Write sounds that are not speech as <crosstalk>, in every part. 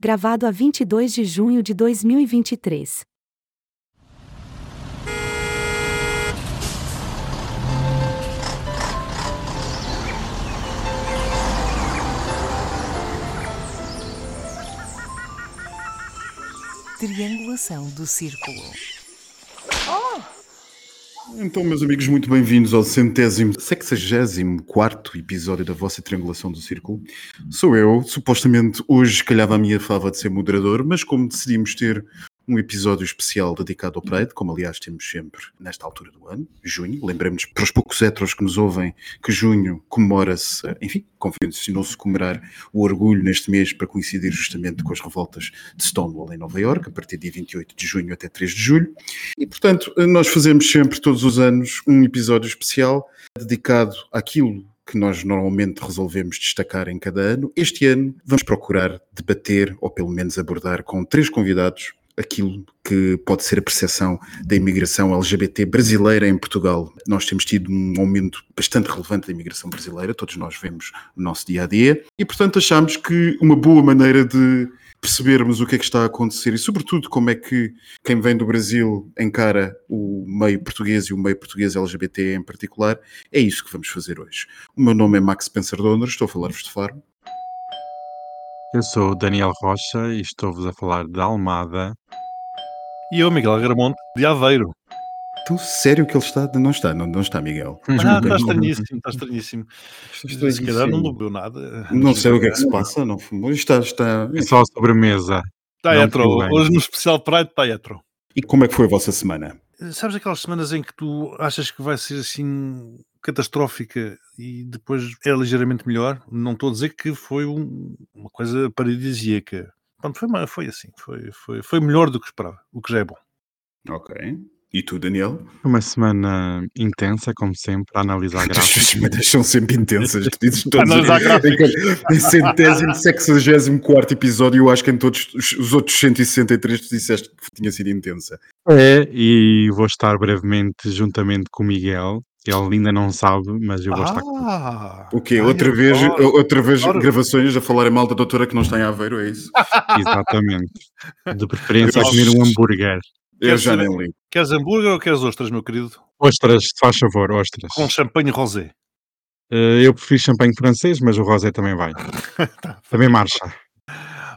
gravado a 22 de junho de 2023. Triangulação do círculo. Então, meus amigos, muito bem-vindos ao centésimo, sexagésimo quarto episódio da vossa Triangulação do Círculo. Sou eu, supostamente hoje calhava a minha fava de ser moderador, mas como decidimos ter um episódio especial dedicado ao Pride, como aliás temos sempre nesta altura do ano, junho. Lembremos para os poucos heteros que nos ouvem que junho comemora-se, enfim, convencionou-se comemorar o orgulho neste mês para coincidir justamente com as revoltas de Stonewall em Nova York, a partir de 28 de junho até 3 de julho. E, portanto, nós fazemos sempre, todos os anos, um episódio especial dedicado àquilo que nós normalmente resolvemos destacar em cada ano. Este ano vamos procurar debater, ou pelo menos abordar, com três convidados aquilo que pode ser a percepção da imigração LGBT brasileira em Portugal. Nós temos tido um aumento bastante relevante da imigração brasileira, todos nós vemos no nosso dia a dia, e portanto achamos que uma boa maneira de percebermos o que é que está a acontecer e, sobretudo, como é que quem vem do Brasil encara o meio português e o meio português LGBT em particular, é isso que vamos fazer hoje. O meu nome é Max Spencer Donner, estou a falar-vos de Faro. Eu sou o Daniel Rocha e estou-vos a falar de Almada. E eu, Miguel Agramonte, de Aveiro. Tu, sério que ele está? Não está, não, não está, Miguel. Ah, está estranhíssimo, está estranhíssimo. Estou Se calhar não bebeu nada. Não sei o que é que se passa, não fumou. Está, está... É só a sobremesa. Está Não bem. Hoje no especial Pride está hetero. E como é que foi a vossa semana? Sabes aquelas semanas em que tu achas que vai ser assim catastrófica e depois é ligeiramente melhor? Não estou a dizer que foi um- uma coisa paradisíaca. Pronto, foi, foi assim, foi, foi, foi melhor do que esperava, o que já é bom. Ok. E tu, Daniel? Uma semana intensa, como sempre, a analisar <laughs> As gráficos. semanas são sempre intensas. Tu dizes <laughs> todos. Analisar gráficos. Em centésimo, sexagésimo quarto episódio, eu acho que em todos os- os outros 163 tu disseste que tinha sido intensa. É, e vou estar brevemente juntamente com o Miguel. Ele ainda não sabe, mas eu vou estar com Ah! O quê? Outra vez, adoro. outra vez adoro. gravações a falar mal da doutora que não está em Aveiro, é isso? <laughs> Exatamente. De preferência a comer um hambúrguer. Eu Queres já nem ligo. Queres hambúrguer ou queres ostras, meu querido? Ostras, se faz favor, ostras. Com champanhe rosé. Eh, eu prefiro champanhe francês, mas o rosé também vai. <laughs> Também marcha.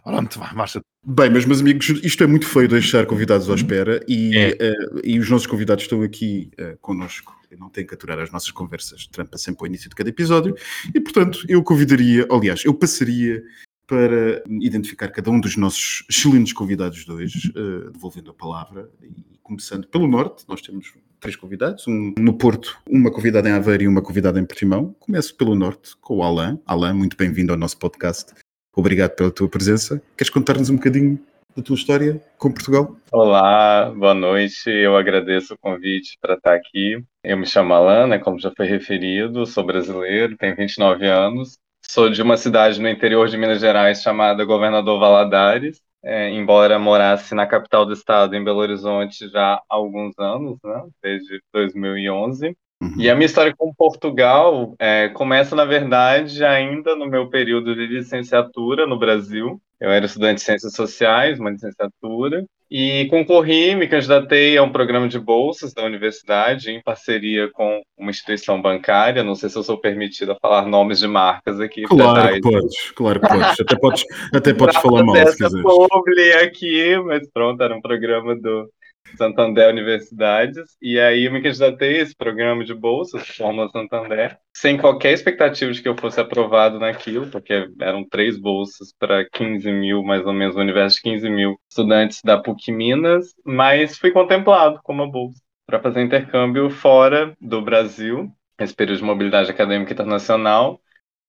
Pronto, vai, marcha. Bem, mas meus amigos, isto é muito feio deixar convidados à espera e, É. eh, e os nossos convidados estão aqui uh, connosco. Não tenho que aturar as nossas conversas, trampa sempre ao início de cada episódio e, portanto, eu convidaria, aliás, eu passaria para identificar cada um dos nossos excelentes convidados de hoje, eh, devolvendo a palavra e começando pelo Norte. Nós temos três convidados, um no Porto, uma convidada em Aveiro e uma convidada em Portimão. Começo pelo Norte, com o Alain. Alain, muito bem-vindo ao nosso podcast. Obrigado pela tua presença. Queres contar-nos um bocadinho da tua história com Portugal? Olá, boa noite. Eu agradeço o convite para estar aqui. Eu me chamo Alan, né, como já foi referido, sou brasileiro, tenho 29 anos. Sou de uma cidade no interior de Minas Gerais chamada Governador Valadares, é, embora morasse na capital do estado, em Belo Horizonte, já há alguns anos, né, desde 2011. Uhum. E a minha história com Portugal é, começa, na verdade, ainda no meu período de licenciatura no Brasil. Eu era estudante de Ciências Sociais, uma licenciatura, e concorri, me candidatei a um programa de bolsas da universidade, em parceria com uma instituição bancária. Não sei se eu sou permitida falar nomes de marcas aqui. pra Claro que podes, claro que podes. Até podes, até podes falar mal se publi aqui, mas pronto, era um programa do Santander Universidades, e aí eu me candidatei a esse programa de bolsas, Fórmula Santander, sem qualquer expectativa de que eu fosse aprovado naquilo, porque eram três bolsas para 15 mil, mais ou menos, no universo de 15 mil estudantes da PUC Minas, mas fui contemplado com uma bolsa para fazer intercâmbio fora do Brasil, esse período de mobilidade acadêmica internacional,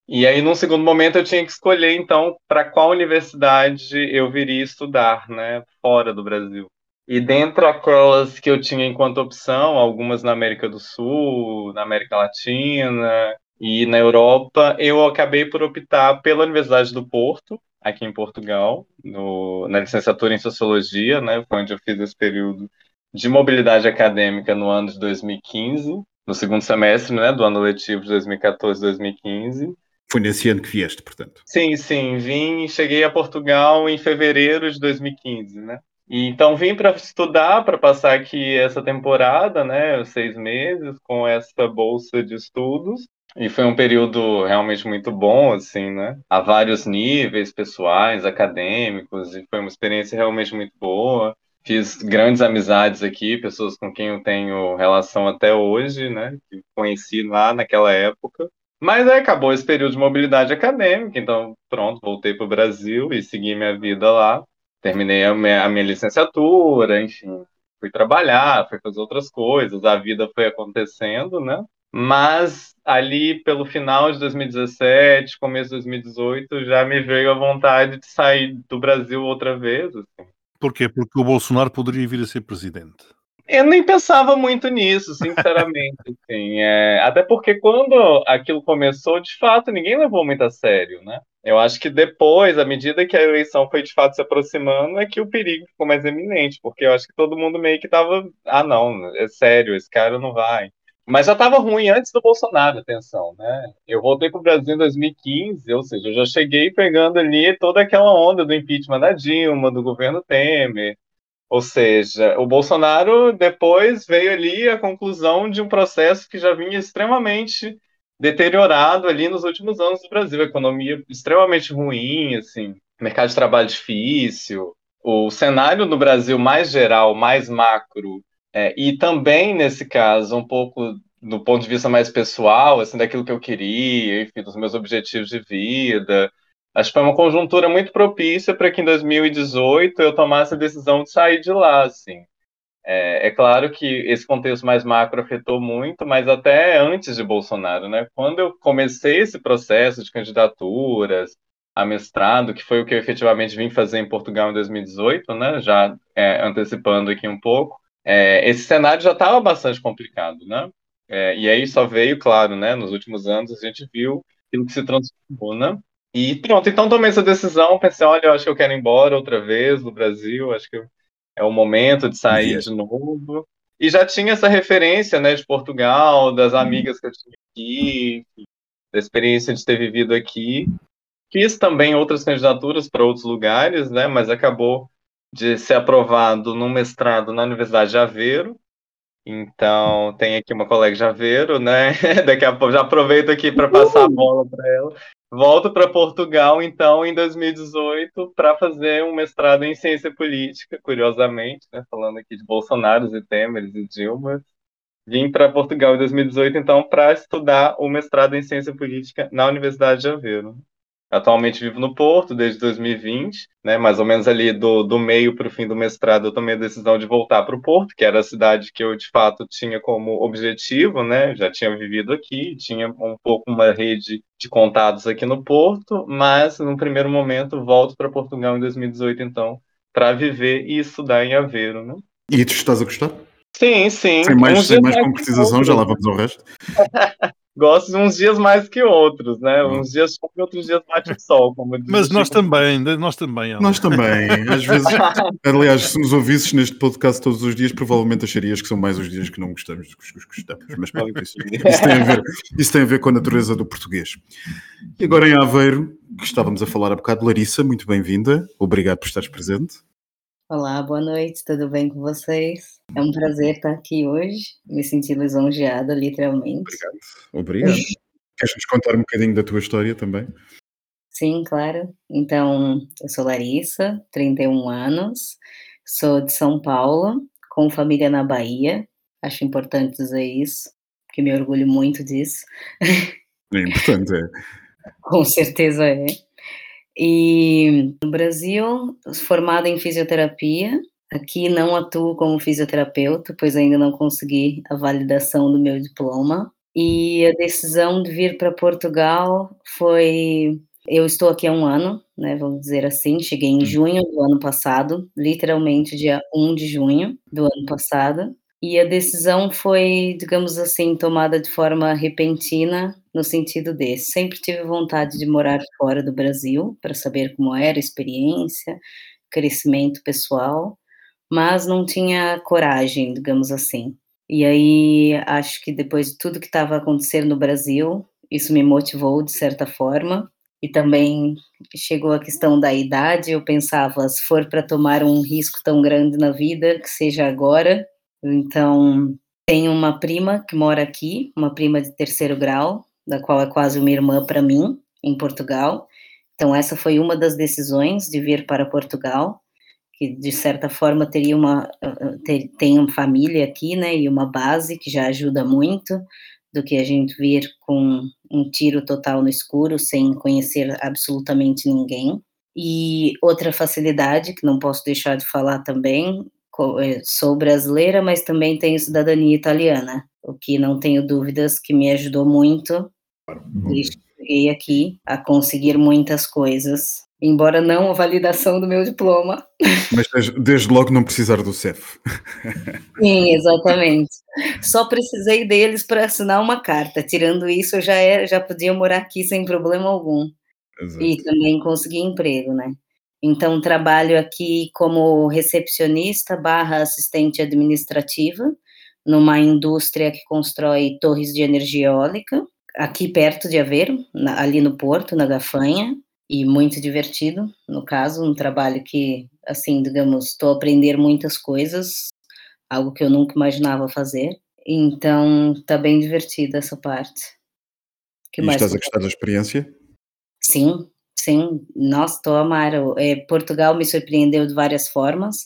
e aí, num segundo momento, eu tinha que escolher, então, para qual universidade eu viria estudar, né, fora do Brasil. E dentre aquelas que eu tinha enquanto opção, algumas na América do Sul, na América Latina e na Europa, eu acabei por optar pela Universidade do Porto, aqui em Portugal, no, na licenciatura em Sociologia, né, foi onde eu fiz esse período de mobilidade acadêmica no ano de 2015, no segundo semestre, né, do ano letivo de 2014-2015. Foi nesse ano que vieste, portanto. Sim, sim, vim e cheguei a Portugal em fevereiro de 2015, né? E, então vim para estudar, para passar aqui essa temporada, né, seis meses, com essa bolsa de estudos. E foi um período realmente muito bom, assim, né? A vários níveis, pessoais, acadêmicos, e foi uma experiência realmente muito boa. Fiz grandes amizades aqui, pessoas com quem eu tenho relação até hoje, né? Que conheci lá naquela época. Mas aí acabou esse período de mobilidade acadêmica, então pronto, voltei para o Brasil e segui minha vida lá. Terminei a minha, a minha licenciatura, enfim, fui trabalhar, fui fazer outras coisas, a vida foi acontecendo, né? Mas ali pelo final de 2017, começo de 2018, já me veio a vontade de sair do Brasil outra vez. Assim. Por quê? Porque o Bolsonaro poderia vir a ser presidente. Eu nem pensava muito nisso, sinceramente. <laughs> assim, é, até porque quando aquilo começou, de fato, ninguém levou muito a sério, né? Eu acho que depois, à medida que a eleição foi de fato se aproximando, é que o perigo ficou mais eminente, porque eu acho que todo mundo meio que tava, ah, não, é sério, esse cara não vai. Mas já estava ruim antes do Bolsonaro, atenção, né? Eu voltei para o Brasil em 2015, ou seja, eu já cheguei pegando ali toda aquela onda do impeachment da Dilma, do governo Temer. Ou seja, o Bolsonaro depois veio ali a conclusão de um processo que já vinha extremamente deteriorado ali nos últimos anos do Brasil, a economia extremamente ruim, assim, mercado de trabalho difícil, o cenário no Brasil mais geral, mais macro, é, e também, nesse caso, um pouco do ponto de vista mais pessoal, assim, daquilo que eu queria, enfim, dos meus objetivos de vida. Acho que foi uma conjuntura muito propícia para que em 2018 eu tomasse a decisão de sair de lá, assim. É, é, claro que esse contexto mais macro afetou muito, mas até antes de Bolsonaro, né? Quando eu comecei esse processo de candidaturas a mestrado, que foi o que eu efetivamente vim fazer em Portugal em 2018, né? Já é, antecipando aqui um pouco, é, esse cenário já estava bastante complicado, né? É, e aí só veio, claro, né? Nos últimos anos a gente viu aquilo que se transformou, né? E pronto, então tomei essa decisão, pensei, olha, eu acho que eu quero ir embora outra vez do Brasil, acho que é o momento de sair de novo. E já tinha essa referência, né, de Portugal, das amigas que eu tinha aqui, da experiência de ter vivido aqui. Fiz também outras candidaturas para outros lugares, né, mas acabou de ser aprovado no mestrado na Universidade de Aveiro. Então, tem aqui uma colega de Aveiro, né? <laughs> Daqui a pouco já aproveito aqui para passar a bola para ela. Volto para Portugal, então, em 2018, para fazer um mestrado em ciência política, curiosamente, né? Falando aqui de Bolsonaro e Temer e Dilma. Vim para Portugal em 2018, então, para estudar o mestrado em ciência política na Universidade de Aveiro. Atualmente vivo no Porto desde 2020, né? Mais ou menos ali do, do meio para o fim do mestrado, eu tomei a decisão de voltar para o Porto, que era a cidade que eu de fato tinha como objetivo, né? Já tinha vivido aqui, tinha um pouco uma rede de contatos aqui no Porto, mas no primeiro momento volto para Portugal em 2018, então, para viver e estudar em Aveiro, né? E tu estás a gostar? Sim, sim. Sem mais, sem mais concretização, já lá vamos ao resto. <laughs> gosto de uns dias mais que outros, né? Uns dias chove, outros dias bate o sol, como diz Mas nós também, nós também. Nós também, às vezes. <laughs> aliás, se nos ouvisses neste podcast todos os dias, provavelmente acharias que são mais os dias que não gostamos do que os gostamos. Mas isso, isso, tem a ver, isso tem a ver com a natureza do português. E agora em Aveiro, que estávamos a falar há bocado, Larissa, muito bem-vinda. Obrigado por estares presente. Olá, boa noite, tudo bem com vocês? É um prazer estar aqui hoje, me senti lisonjeada, literalmente. Obrigado, obrigado. <laughs> Queres nos contar um bocadinho da tua história também? Sim, claro. Então, eu sou Larissa, 31 anos, sou de São Paulo, com família na Bahia. Acho importante dizer isso, porque me orgulho muito disso. É importante, é. <laughs> com certeza é. E no Brasil, formada em fisioterapia, aqui não atuo como fisioterapeuta, pois ainda não consegui a validação do meu diploma. E a decisão de vir para Portugal foi. Eu estou aqui há um ano, né, vamos dizer assim, cheguei em junho do ano passado, literalmente dia 1 de junho do ano passado, e a decisão foi, digamos assim, tomada de forma repentina, no sentido de sempre tive vontade de morar fora do Brasil para saber como era a experiência, crescimento pessoal, mas não tinha coragem, digamos assim. E aí acho que depois de tudo que estava acontecendo no Brasil, isso me motivou de certa forma. E também chegou a questão da idade, eu pensava, se for para tomar um risco tão grande na vida, que seja agora. Então, tenho uma prima que mora aqui, uma prima de terceiro grau, da qual é quase uma irmã para mim, em Portugal. Então, essa foi uma das decisões de vir para Portugal, que de certa forma teria uma ter, tem uma família aqui, né, e uma base que já ajuda muito do que a gente vir com um tiro total no escuro, sem conhecer absolutamente ninguém. E outra facilidade que não posso deixar de falar também, é, sou brasileira, mas também tenho cidadania italiana, o que não tenho dúvidas que me ajudou muito. Que cheguei aqui a conseguir muitas coisas, embora não a validação do meu diploma. Mas desde logo não precisar do CEF. Sim, exatamente. Só precisei deles para assinar uma carta. Tirando isso, eu já era, já podia morar aqui sem problema algum. Exato. E também consegui emprego, né? Então, trabalho aqui como recepcionista barra assistente administrativa numa indústria que constrói torres de energia eólica, aqui perto de Aveiro, ali no Porto, na Gafanha, e muito divertido, no caso, um trabalho que, assim, digamos, estou a aprender muitas coisas, algo que eu nunca imaginava fazer, então está bem divertida essa parte. Que e mais estás a gostar da experiência? Sim, Sim, nossa, estou a amar. É, Portugal me surpreendeu de várias formas.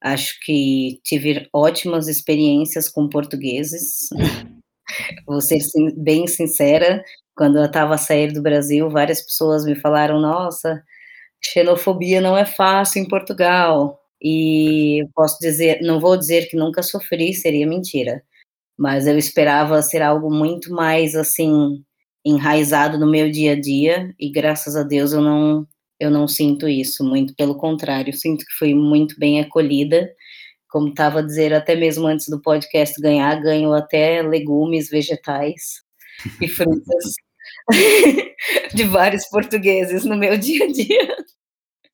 Acho que tive ótimas experiências com portugueses. <laughs> Vou ser bem sincera, quando eu estava a sair do Brasil, várias pessoas me falaram: nossa, xenofobia não é fácil em Portugal. E posso dizer, não vou dizer que nunca sofri, seria mentira, mas eu esperava ser algo muito mais assim enraizado no meu dia a dia e graças a Deus eu não eu não sinto isso, muito pelo contrário, sinto que fui muito bem acolhida, como estava a dizer até mesmo antes do podcast ganhar, ganho até legumes, vegetais e frutas <laughs> <laughs> de vários portugueses no meu dia a dia.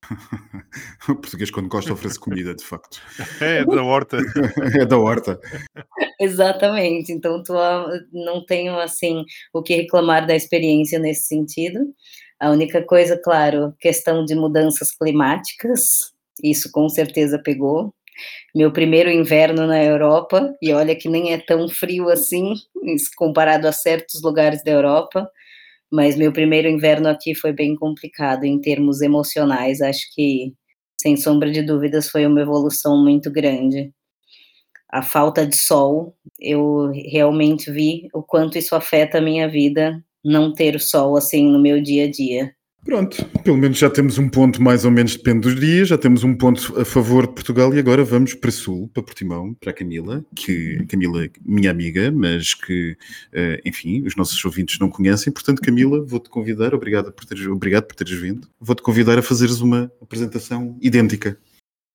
<laughs> o português, quando gosta, oferece comida, de facto. É, da horta. <laughs> é da horta. Exatamente. Então, tô, não tenho, assim, o que reclamar da experiência nesse sentido. A única coisa, claro, questão de mudanças climáticas, isso com certeza pegou. Meu primeiro inverno na Europa, e olha que nem é tão frio assim, comparado a certos lugares da Europa mas meu primeiro inverno aqui foi bem complicado em termos emocionais. Acho que, sem sombra de dúvidas, foi uma evolução muito grande. A falta de sol, eu realmente vi o quanto isso afeta a minha vida, não ter sol assim no meu dia a dia. Pronto, pelo menos já temos um ponto mais ou menos, depende dos dias, já temos um ponto a favor de Portugal e agora vamos para Sul, para Portimão, para a Camila, que Camila, minha amiga, mas que, eh, enfim, os nossos ouvintes não conhecem. Portanto, Camila, vou-te convidar, obrigado por, teres, obrigado por teres vindo, vou-te convidar a fazeres uma apresentação idêntica.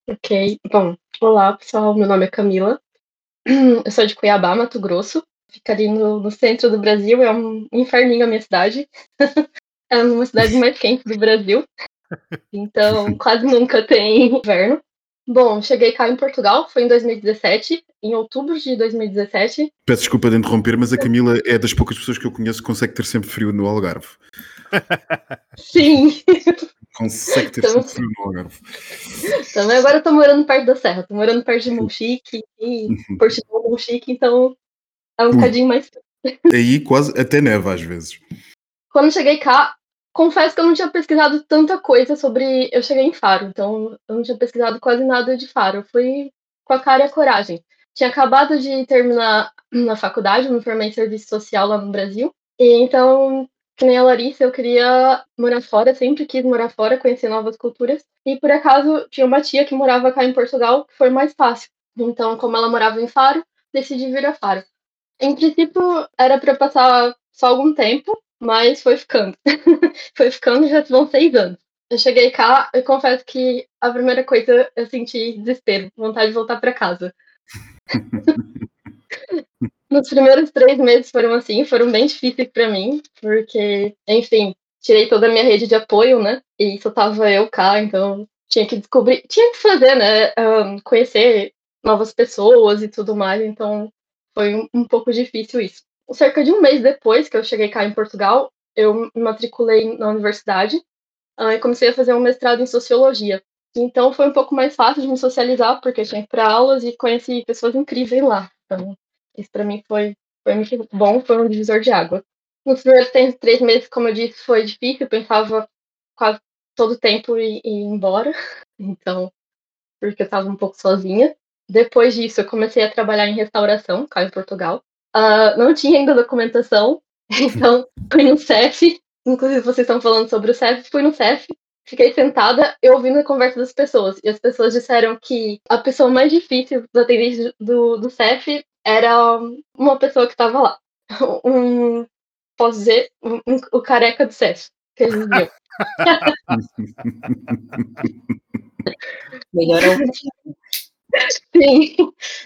Ok, bom, olá pessoal, meu nome é Camila, <clears throat> eu sou de Cuiabá, Mato Grosso, fica ali no, no centro do Brasil, é um inferninho a minha cidade. <laughs> é uma cidade mais quente do Brasil. <laughs> Então, quase nunca tem inverno. Bom, cheguei cá em Portugal, foi em 2017, em outubro de 2017. Peço desculpa de interromper, mas a Camila é das poucas pessoas que eu conheço que consegue ter sempre frio no Algarve. Sim. Consegue ter então, sempre frio no Algarve. Também agora eu tô morando perto da serra, tô morando perto de Monchique e Portugal Monchique, então é um bocadinho mais Aí quase até neva às vezes. Quando cheguei cá, confesso que eu não tinha pesquisado tanta coisa sobre. Eu cheguei em Faro, então eu não tinha pesquisado quase nada de Faro. Eu fui com a cara e a coragem. Tinha acabado de terminar na faculdade, me formei em serviço social lá no Brasil. E então, que nem a Larissa, eu queria morar fora, sempre quis morar fora, conhecer novas culturas. E por acaso tinha uma tia que morava cá em Portugal, que foi mais fácil. Então, como ela morava em Faro, decidi vir a Faro. Em princípio, era para passar só algum tempo, mas foi ficando. <laughs> foi ficando, já vão seis anos. Eu cheguei cá e confesso que a primeira coisa eu senti desespero, vontade de voltar para casa. <laughs> Nos primeiros três meses foram assim, foram bem difíceis para mim, porque, enfim, tirei toda a minha rede de apoio, né? E só tava eu cá, então tinha que descobrir, tinha que fazer, né? Um, conhecer novas pessoas e tudo mais, então foi um, um pouco difícil isso. Cerca de um mês depois que eu cheguei cá em Portugal, eu me matriculei na universidade uh, e comecei a fazer um mestrado em sociologia. Então foi um pouco mais fácil de me socializar, porque eu tinha para aulas e conheci pessoas incríveis lá. Então, isso para mim foi, foi muito bom, foi um divisor de água. Nos primeiros três meses, como eu disse, foi difícil, eu pensava quase todo o tempo em ir embora, <laughs> então, porque eu estava um pouco sozinha. Depois disso, eu comecei a trabalhar em restauração, cá em Portugal. Uh, não tinha ainda documentação, <laughs> então fui no CEF, inclusive vocês estão falando sobre o CEF, fui no CEF, fiquei sentada e ouvindo a conversa das pessoas. E as pessoas disseram que a pessoa mais difícil do atendente do, do CEF era uma pessoa que estava lá. <laughs> Um, posso dizer, um, um, o careca do CEF, que eles viam. <laughs> Melhorou. Sim.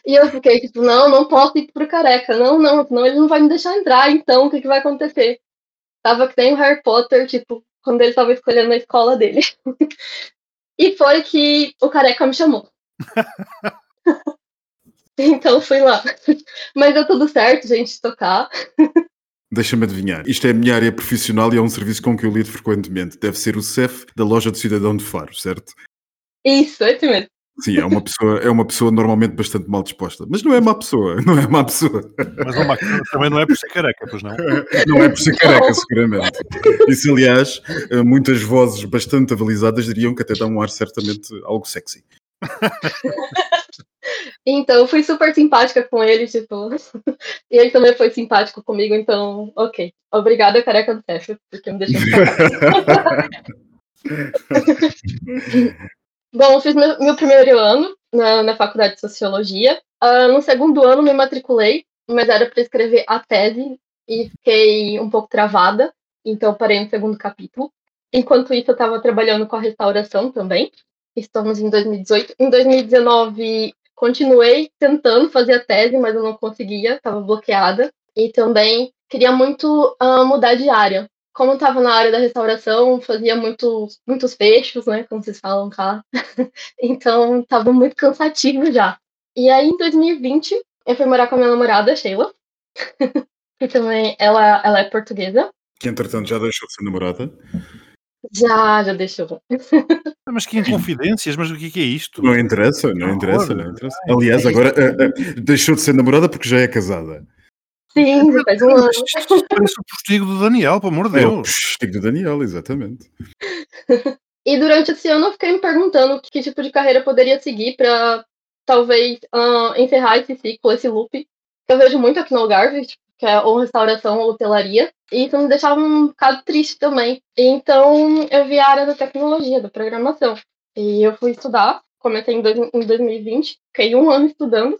E eu fiquei tipo, não, não posso ir pro careca. Não, não, senão ele não vai me deixar entrar, então o que, que vai acontecer? Tava que nem o Harry Potter, tipo, quando ele tava escolhendo a escola dele. <laughs> e foi que o careca me chamou. <laughs> então fui lá. Mas deu tudo certo, gente, tocar. Deixa-me adivinhar. Isto é a minha área profissional e é um serviço com que eu lido frequentemente. Deve ser o CEF da loja do Cidadão de Faro, certo? Isso, é mesmo. Sim, é uma pessoa, é uma pessoa normalmente bastante mal disposta, mas não é má pessoa, <laughs> não é má pessoa. Mas uma, também não é por ser careca, pois não? Não é por ser careca, seguramente. Isso, aliás, eh, muitas vozes bastante avalizadas diriam que até dá um ar certamente algo sexy. Então, eu fui super simpática com ele, tipo, <laughs> e ele também foi simpático comigo, então, ok. Obrigada, careca do Teff, porque me deixou <laughs> Bom, fiz meu, meu primeiro ano na, na, faculdade de Sociologia. Uh, no segundo ano me matriculei, mas era para escrever a tese e fiquei um pouco travada, então parei no segundo capítulo. Enquanto isso, eu estava trabalhando com a restauração também. Estamos em 2018. Em 2019, continuei tentando fazer a tese, mas eu não conseguia, estava bloqueada. E também queria muito uh, mudar de área como estava na área da restauração, fazia muitos, muitos fechos, né, como vocês falam cá. <laughs> então, estava muito cansativo já. E aí, em 2020, eu fui morar com a minha namorada, Sheila, <laughs> que também, ela, ela é portuguesa. Que, entretanto, já deixou de ser namorada? Já, já deixou. mas que inconfidências, mas o que é isto? Não interessa, não interessa, não interessa. Aliás, agora uh, uh, deixou de ser namorada porque já é casada. Sim, faz um ano. Parece o postigo do Daniel, pelo amor de Deus. É o postigo do Daniel, exatamente. <laughs> e durante esse ano eu fiquei me perguntando que tipo de carreira poderia seguir para talvez uh, encerrar esse ciclo, esse loop. Eu vejo muito aqui no Algarve, tipo, que é ou restauração ou hotelaria, e isso me deixava um bocado triste também. Então eu vi a área da tecnologia, da programação. E eu fui estudar, comecei em, dois, em 2020, fiquei um ano estudando,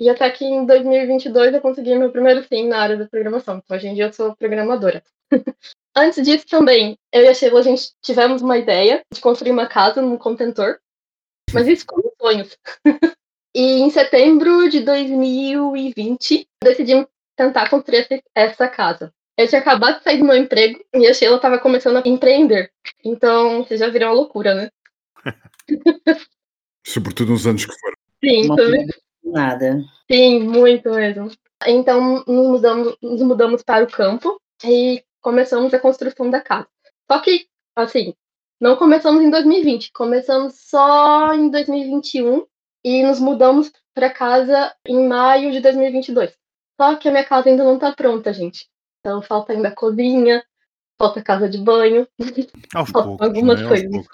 e até que em 2022 eu consegui meu primeiro sim na área da programação. Então, hoje em dia eu sou programadora. <laughs> Antes disso também, eu e a Sheila, a gente tivemos uma ideia de construir uma casa num contentor. Mas isso como sonhos. <laughs> e em setembro de 2020, decidimos tentar construir essa casa. Eu tinha acabado de sair do meu emprego e a Sheila estava começando a empreender. Então, vocês já viram a loucura, né? <laughs> Sobretudo nos anos que foram. Sim, também. Nada. Sim, muito mesmo. Então, nos mudamos, nos mudamos para o campo e começamos a construção da casa. Só que, assim, não começamos em 2020, começamos só em 2021 e nos mudamos para casa em maio de 2022. Só que a minha casa ainda não está pronta, gente. Então falta ainda a cozinha, falta casa de banho, <laughs> Aos poucos, algumas né? coisas.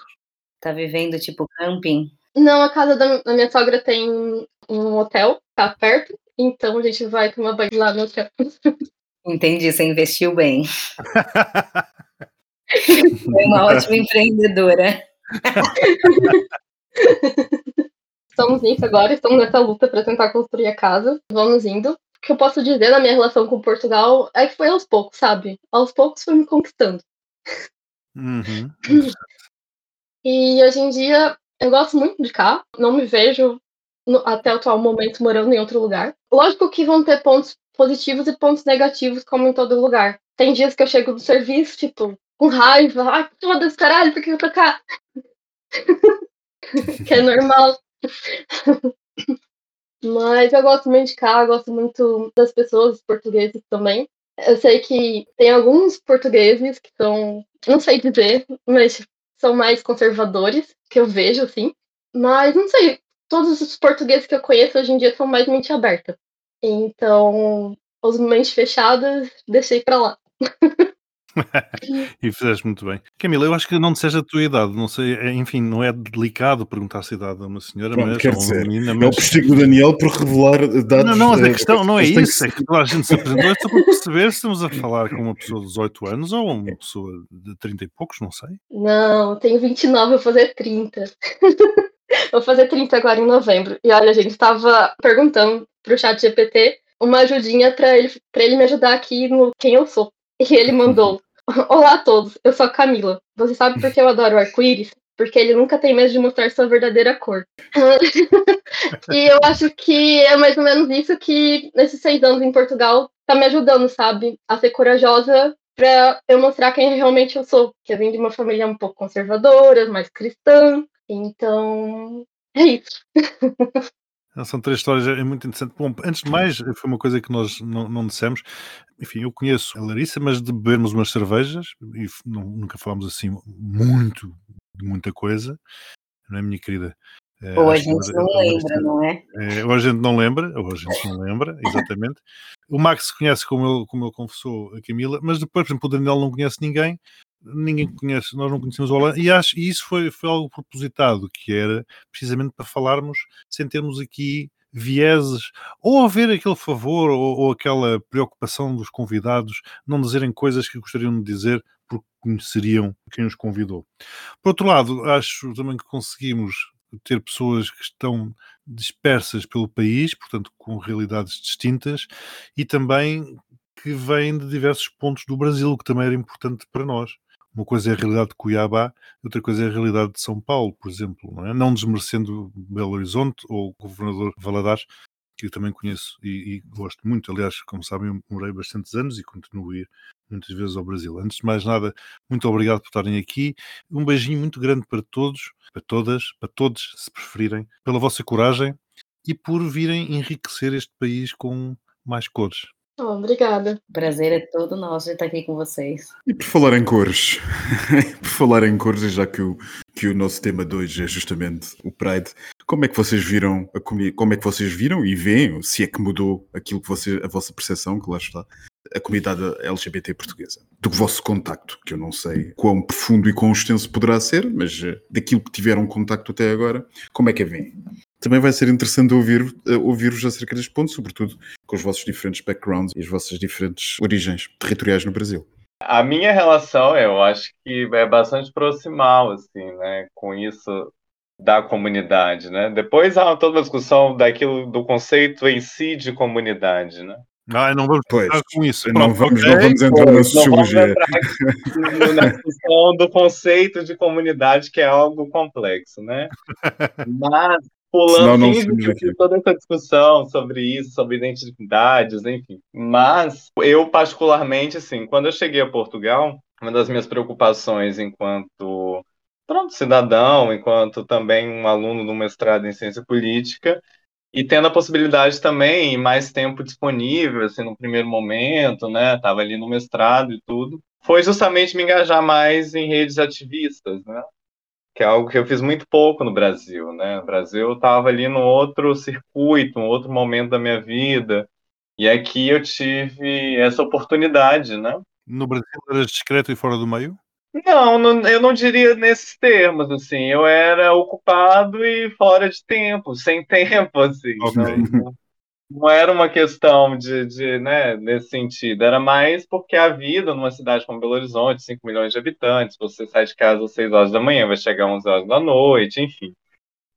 Tá vivendo tipo camping? Não, a casa da minha sogra tem um hotel, tá perto, então a gente vai tomar banho lá no hotel. Entendi, você investiu bem. <laughs> Foi uma ótima empreendedora. estamos nisso agora, estamos nessa luta para tentar construir a casa. Vamos indo. O que eu posso dizer na minha relação com Portugal é que foi aos poucos, sabe? Aos poucos foi me conquistando. Uhum. E hoje em dia eu gosto muito de cá, não me vejo no, até o atual momento morando em outro lugar. Lógico que vão ter pontos positivos e pontos negativos, como em todo lugar. Tem dias que eu chego do serviço, tipo, com raiva, ai, foda-se, caralho, por que eu tô cá? <laughs> que é normal. <laughs> Mas eu gosto muito de cá, gosto muito das pessoas portugueses também. Eu sei que tem alguns portugueses que são, não sei dizer, mas são mais conservadores, que eu vejo assim. Mas não sei, todos os portugueses que eu conheço hoje em dia são mais mente aberta. Então, os mentes fechadas, deixei pra lá. <laughs> e fizeste muito bem. Camila, eu acho que não disseste a tua idade, não sei, é, enfim, não é delicado perguntar se a idade a uma senhora, Pronto, mas quer ou uma dizer, menina, É o mas... postigo do Daniel por revelar dados. Não, não, mas a questão não é mas isso, é que- que toda a gente se apresentou, é só para perceber se estamos a falar com uma pessoa de 18 anos ou uma pessoa de 30 e poucos, não sei. Não, tenho 29, vou fazer 30. <laughs> vou fazer 30 agora em novembro. E olha, a gente tava perguntando pro chat GPT uma ajudinha pra ele, ele me ajudar aqui no quem eu sou. E ele mandou: <laughs> Olá a todos, eu sou a Camila. Você sabe por que eu adoro arco-íris? Porque ele nunca tem medo de mostrar sua verdadeira cor. <laughs> e eu acho que é mais ou menos isso que, nesses seis anos em Portugal, tá me ajudando, sabe? A ser corajosa pra eu mostrar quem realmente eu sou. Que eu vim de uma família um pouco conservadora, mais cristã. Então, é isso. <laughs> São três histórias, é muito interessante. Bom, antes de mais, foi uma coisa que nós não, não dissemos. Enfim, eu conheço a Larissa, mas de bebermos umas cervejas, e não- nunca falámos assim muito de muita coisa, não é, minha querida? Eh, Ou a gente não Larissa- lembra, não é? É, ou a gente não lembra, ou a gente não lembra, <laughs> exatamente. O Max conhece, como ele, como ele confessou, a Camila, mas depois, por exemplo, o Daniel não conhece ninguém, ninguém conhece, nós não conhecemos o Alan, e, acho, e isso foi, foi algo propositado, que era precisamente para falarmos sem termos aqui vieses, ou haver aquele favor ou, ou aquela preocupação dos convidados não dizerem coisas que gostariam de dizer porque conheceriam quem os convidou. Por outro lado, acho também que conseguimos ter pessoas que estão dispersas pelo país, portanto, com realidades distintas, e também que vêm de diversos pontos do Brasil, o que também era importante para nós. Uma coisa é a realidade de Cuiabá, outra coisa é a realidade de São Paulo, por exemplo, não, é? não desmerecendo Belo Horizonte ou o governador Valadares, que eu também conheço e, e gosto muito. Aliás, como sabem, morei bastantes anos e continuo a ir muitas vezes ao Brasil. Antes de mais nada, muito obrigado por estarem aqui. Um beijinho muito grande para todos, para todas, para todos, se preferirem, pela vossa coragem e por virem enriquecer este país com mais cores. Oh, obrigada. O prazer é todo nosso de estar aqui com vocês. E por falar em cores, <laughs> por falar em cores, e já que o, que o nosso tema de hoje é justamente o Pride, como é que vocês viram a como é que vocês viram e veem, se é que mudou aquilo que você, a vossa percepção, que lá está, a comunidade LGBT portuguesa? Do vosso contacto, que eu não sei quão profundo e quão extenso poderá ser, mas eh, daquilo que tiveram contacto até agora, como é que a veem? Também vai ser interessante ouvir, eh, ouvir-vos acerca deste ponto, sobretudo com os vossos diferentes backgrounds e as vossas diferentes origens territoriais no Brasil. A minha relação, eu acho que é bastante proximal, assim, né, com isso da comunidade, né? Depois há toda uma discussão daquilo do conceito em si de comunidade, né? Ah, não vamos Pois, com isso. Não vamos, não vamos entrar na Não vamos sociologia. na discussão do conceito de comunidade, que é algo complexo, né? <laughs> Mas, pulando não discutir aqui. toda essa discussão sobre isso, sobre identidades, enfim. Mas, eu particularmente, assim, quando eu cheguei a Portugal, uma das minhas preocupações enquanto pronto, cidadão, enquanto também um aluno do mestrado em ciência política, e tendo a possibilidade também, e mais tempo disponível, assim, no primeiro momento, né, tava ali no mestrado e tudo, foi justamente me engajar mais em redes ativistas, né, que é algo que eu fiz muito pouco no Brasil, né, no Brasil eu estava ali num outro circuito, um outro momento da minha vida, e aqui eu tive essa oportunidade, né, No Brasil eras discreto e fora do meio? não, não, eu não diria nesses termos, assim, eu era ocupado e fora de tempo, sem <laughs> tempo, assim, Ok. não, não, era uma questão de, de, né, nesse sentido, era mais porque a vida numa cidade como Belo Horizonte, 5 milhões de habitantes, você sai de casa às 6 horas da manhã, vai chegar às 11 horas da noite, enfim,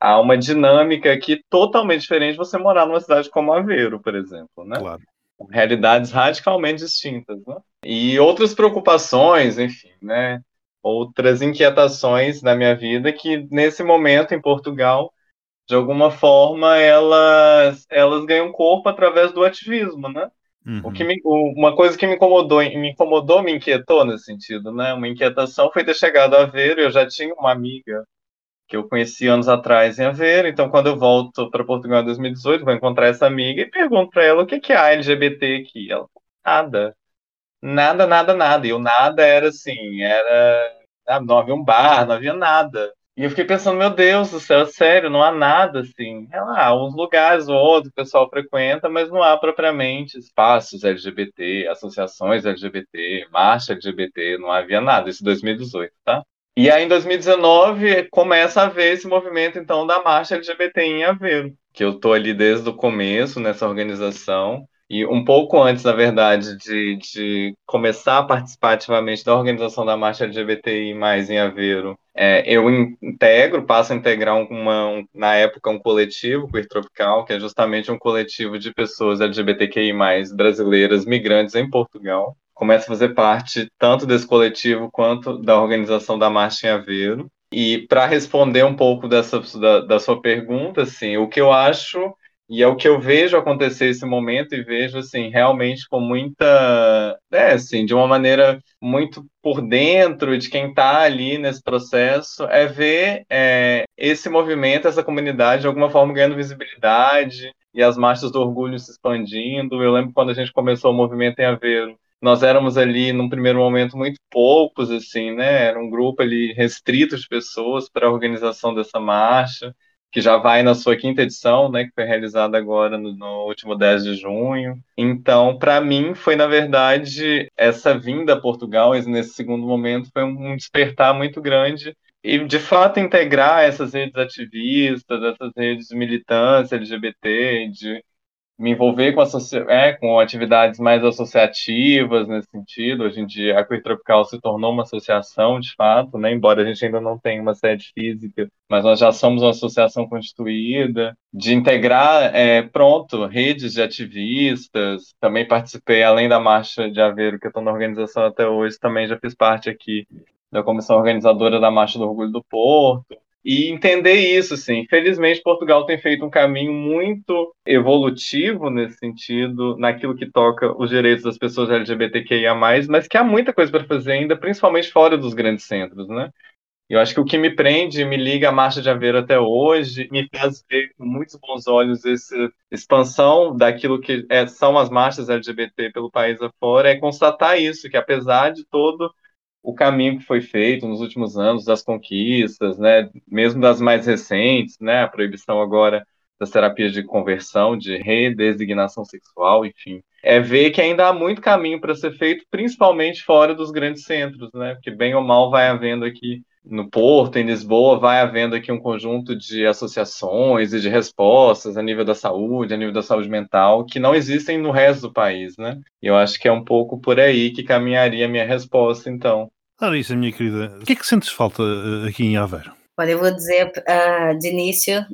há uma dinâmica aqui totalmente diferente de você morar numa cidade como Aveiro, por exemplo, né? Claro. realidades radicalmente distintas, né? E outras preocupações, enfim, né? Outras inquietações na minha vida que nesse momento em Portugal, de alguma forma, elas elas ganham corpo através do ativismo, né? Uhum. O que me, o- uma coisa que me incomodou, me incomodou, me inquietou nesse sentido, né? Uma inquietação foi ter chegado a ver, eu já tinha uma amiga que eu conheci anos atrás em Aveiro. Então, quando eu volto para Portugal em 2018, vou encontrar essa amiga e pergunto para ela o que, que é a LGBT aqui. Ela, nada. Nada, nada, nada. E o nada era assim, era. Ah, não havia um bar, não havia nada. E eu fiquei pensando, meu Deus do céu, sério, não há nada assim. É lá, uns lugares ou outros o pessoal frequenta, mas não há propriamente espaços LGBT, associações LGBT, marcha LGBT, não havia nada. Isso em 2018, tá? E aí, em 2019, começa a haver esse movimento, então, da marcha LGBT em Aveiro, que eu tô ali desde o começo nessa organização. E um pouco antes, na verdade, de, de começar a participar ativamente da organização da marcha LGBTI em Aveiro, é, eu integro, passo a integrar uma, um, na época um coletivo, Queer Tropical, que é justamente um coletivo de pessoas LGBTQI+, brasileiras, migrantes em Portugal. Começo a fazer parte tanto desse coletivo quanto da organização da Marcha em Aveiro. E para responder um pouco dessa, da, da sua pergunta, assim, o que eu acho e é o que eu vejo acontecer esse momento e vejo, assim, realmente com muita. É, assim, de uma maneira muito por dentro de quem está ali nesse processo, é ver é, esse movimento, essa comunidade, de alguma forma ganhando visibilidade e as marchas do orgulho se expandindo. Eu lembro quando a gente começou o movimento em Aveiro, nós éramos ali, num primeiro momento, muito poucos, assim, né? Era um grupo ali restrito de pessoas para a organização dessa marcha que já vai na sua quinta edição, né, que foi realizada agora no, no último 10 de junho. Então, para mim, foi, na verdade, essa vinda a Portugal, nesse segundo momento, foi um despertar muito grande e, de fato, integrar essas redes ativistas, essas redes de militância LGBT, de me envolver com, é, com atividades mais associativas nesse sentido. Hoje em dia, a Queer Tropical se tornou uma associação, de fato, né? embora a gente ainda não tenha uma sede física, mas nós já somos uma associação constituída, de integrar, é, pronto, redes de ativistas. Também participei, além da Marcha de Aveiro, que eu estou na organização até hoje, também já fiz parte aqui da comissão organizadora da Marcha do Orgulho do Porto e entender isso, assim. Infelizmente, Portugal tem feito um caminho muito evolutivo nesse sentido, naquilo que toca os direitos das pessoas LGBTQIA+, mas que há muita coisa para fazer ainda, principalmente fora dos grandes centros, né? Eu acho que o que me prende, me liga a Marcha de Aveiro até hoje, me faz ver com muitos bons olhos essa expansão daquilo que é, são as marchas LGBT pelo país afora, é constatar isso, que apesar de todo o caminho que foi feito nos últimos anos das conquistas, né, mesmo das mais recentes, né, a proibição agora das terapias de conversão, de redesignação sexual, enfim, é ver que ainda há muito caminho para ser feito, principalmente fora dos grandes centros, né, porque bem ou mal vai havendo aqui no Porto, em Lisboa, vai havendo aqui um conjunto de associações e de respostas a nível da saúde, a nível da saúde mental, que não existem no resto do país, né? E eu acho que é um pouco por aí que caminharia a minha resposta, então. Larissa, minha querida, o que é que sentes falta eh, aqui em Aveiro? Olha, eu vou dizer uh, de início,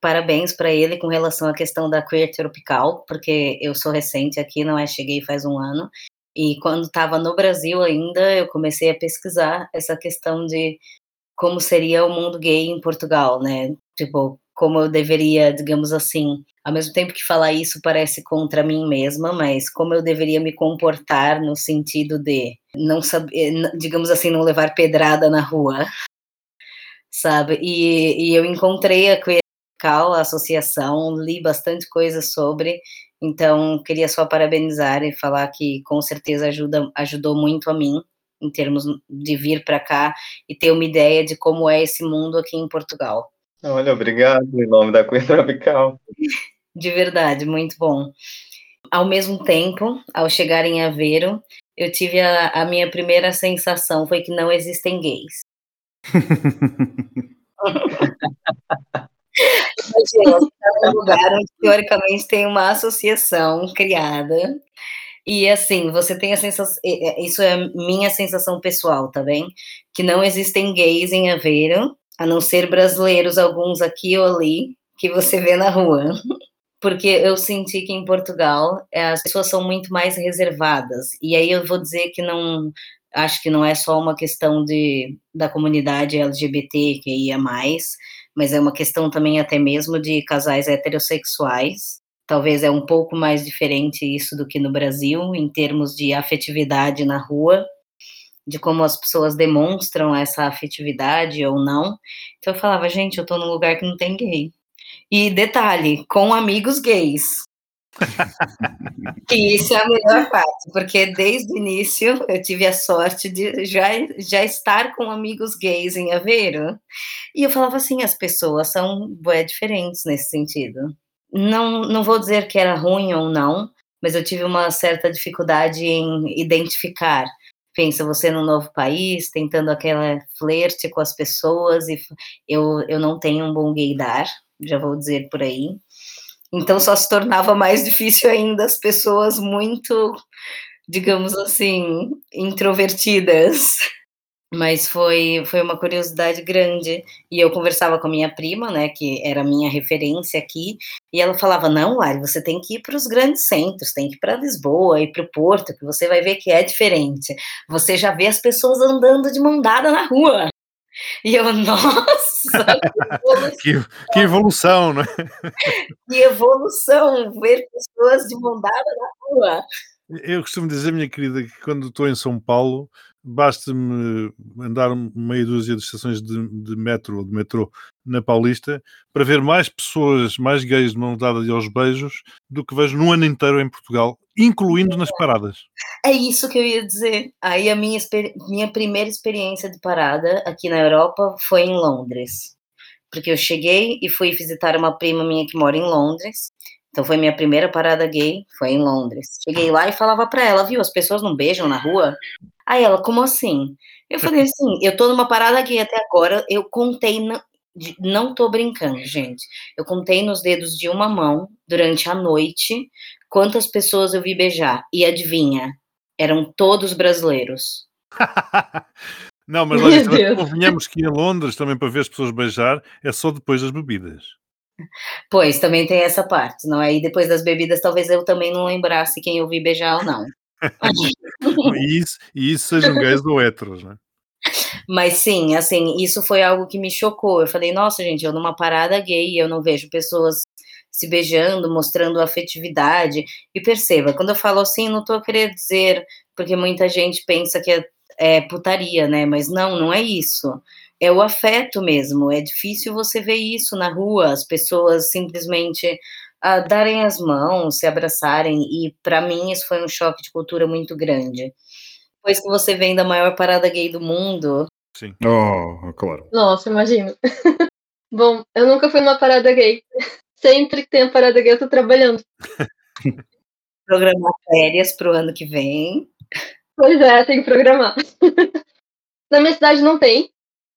parabéns para ele com relação à questão da queer tropical, porque eu sou recente aqui, não é? Cheguei faz um ano, e quando estava no Brasil ainda, eu comecei a pesquisar essa questão de como seria o mundo gay em Portugal, né? Tipo, como eu deveria, digamos assim, ao mesmo tempo que falar isso parece contra mim mesma, mas como eu deveria me comportar no sentido de não saber, digamos assim, não levar pedrada na rua, sabe? E, e eu encontrei a Queer a associação, li bastante coisa sobre, então, queria só parabenizar e falar que com certeza ajuda, ajudou muito a mim em termos de vir para cá e ter uma ideia de como é esse mundo aqui em Portugal. Olha, obrigado em nome da Cunha <laughs> Tropical. De verdade, muito bom. Ao mesmo tempo, ao chegar em Aveiro, eu tive a, a minha primeira sensação foi que não existem gays. <laughs> Imagina, está num lugar onde teoricamente tem uma associação criada. E assim, você tem a sensação, isso é minha sensação pessoal, tá bem? Que não existem gays em Aveiro, a não ser brasileiros, alguns aqui ou ali, que você vê na rua. Porque eu senti que em Portugal as pessoas são muito mais reservadas. E aí eu vou dizer que não, acho que não é só uma questão de, da comunidade LGBT que ia mais, mas é uma questão também até mesmo de casais heterossexuais. Talvez é um pouco mais diferente isso do que no Brasil, em termos de afetividade na rua. de como as pessoas demonstram essa afetividade ou não. Então eu falava, gente, eu tô num lugar que não tem gay. E detalhe, com amigos gays. E isso é a melhor parte, porque desde o início eu tive a sorte de já, já estar com amigos gays em Aveiro. E eu falava assim, as pessoas são bué, diferentes nesse sentido. Não, não vou dizer que era ruim ou não, mas eu tive uma certa dificuldade em identificar. Pensa você num novo país, tentando aquela flerte com as pessoas, e eu, eu não tenho um bom gaydar, já vou dizer por aí. Então só se tornava mais <laughs> difícil ainda as pessoas muito, digamos assim, introvertidas. Mas foi, foi uma curiosidade grande. E eu conversava com a minha prima, né, que era a minha referência aqui, e ela falava: Não, Lari, você tem que ir para os grandes centros, tem que ir para Lisboa, ir para o Porto, que você vai ver que é diferente. Você já vê as pessoas andando de mão dada na rua. E eu, <laughs> nossa! Que, que evolução, né? que evolução! Ver pessoas de mão dada na rua. Eu costumo dizer, minha querida, que quando estou em São Paulo, basta-me andar meia dúzia de estações de, de metro ou de metrô na Paulista para ver mais pessoas, mais gays de mão dada e aos beijos do que vejo no ano inteiro em Portugal, incluindo nas paradas. É isso que eu ia dizer. Aí a minha, minha primeira experiência de parada aqui na Europa foi em Londres. Porque eu cheguei e fui visitar uma prima minha que mora em Londres. Então foi minha primeira parada gay, foi em Londres. Cheguei lá e falava para ela, viu, as pessoas não beijam na rua? Aí ela, como assim? Eu falei assim, eu tô numa parada gay até agora, eu contei, não, não tô brincando, gente. Eu contei nos dedos de uma mão durante a noite quantas pessoas eu vi beijar. E adivinha? Eram todos brasileiros. <laughs> Não, mas olha, convenhamos que a Londres também para ver as pessoas beijar é só depois das bebidas. Pois, também tem essa parte, não é? E depois das bebidas, talvez eu também não lembrasse quem eu vi beijar ou não. <laughs> e, isso, e isso gays ou héteros, né? Mas sim, assim, isso foi algo que me chocou. Eu falei, nossa, gente, eu numa parada gay, eu não vejo pessoas se beijando, mostrando afetividade. E perceba, quando eu falo assim, não tô querendo dizer, porque muita gente pensa que é, é putaria, né? Mas não, não é isso é o afeto mesmo. É difícil você ver isso na rua, as pessoas simplesmente uh, darem as mãos, se abraçarem. E para mim isso foi um choque de cultura muito grande. Depois que você vem da maior parada gay do mundo. Sim. Oh, claro. Nossa, imagino. <laughs> Bom, eu nunca fui numa parada gay. <laughs> Sempre que tem a parada gay, eu tô trabalhando. <laughs> Programar férias pro ano que vem. Pois é, tem que programar. Na minha cidade não tem,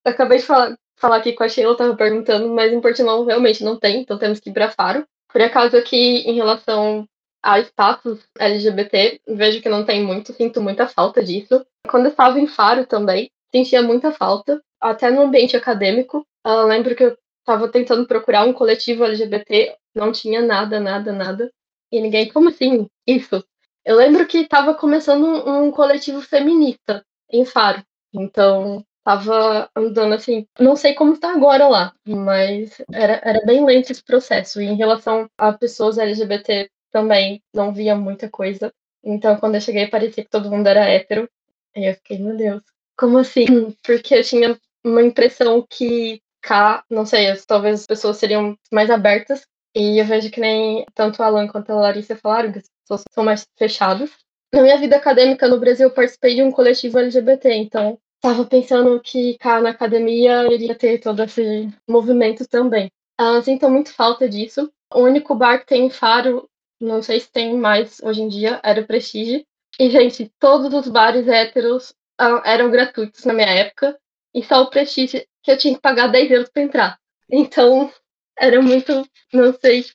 acabei de falar, falar aqui com a Sheila, tava perguntando, mas em Portimão realmente não tem, então temos que ir para Faro. Por acaso aqui, em relação a status LGBT, vejo que não tem muito, sinto muita falta disso. Quando eu estava em Faro também, sentia muita falta, até no ambiente acadêmico. Uh, lembro que eu estava tentando procurar um coletivo LGBT, não tinha nada, nada, nada. E ninguém, como assim? Isso. Eu lembro que estava começando um coletivo feminista em Faro. Então, tava andando assim, não sei como está agora lá, mas era, era bem lento esse processo. E em relação a pessoas LGBT também não via muita coisa. Então quando eu cheguei parecia que todo mundo era hétero. Aí eu fiquei, meu Deus, como assim? <clears throat> Porque eu tinha uma impressão que cá, não sei, talvez as pessoas seriam mais abertas. E eu vejo que nem tanto o Alan quanto a Larissa falaram que as pessoas são mais fechadas. Na minha vida acadêmica no Brasil, eu participei de um coletivo LGBT, então Tava pensando que cá na academia iria ter todo esse movimento também. Uh, sinto muito falta disso. O único bar que tem em Faro, não sei se tem mais hoje em dia, era o Prestige. E, gente, todos os bares héteros uh, eram gratuitos na minha época. E só o Prestige que eu tinha que pagar 10 euros para entrar. Então, era muito. Não sei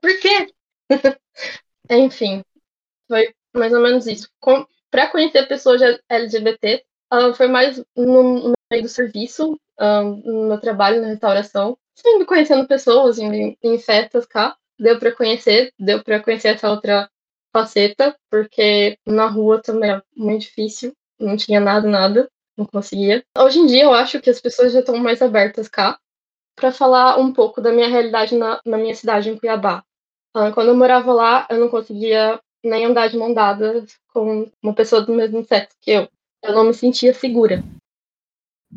por quê. <laughs> Enfim, foi mais ou menos isso. Para conhecer pessoas LGBT, Uh, foi mais no, no, meio do serviço, uh, no meu trabalho na restauração. Sempre conhecendo pessoas em, em festas cá. Deu para conhecer, deu para conhecer essa outra faceta, porque na rua também era muito difícil, não tinha nada, nada, não conseguia. Hoje em dia eu acho que as pessoas já estão mais abertas cá para falar um pouco da minha realidade na, na minha cidade, em Cuiabá. Uh, quando eu morava lá, eu não conseguia nem andar de mão dada com uma pessoa do mesmo sexo que eu. Eu não me sentia segura.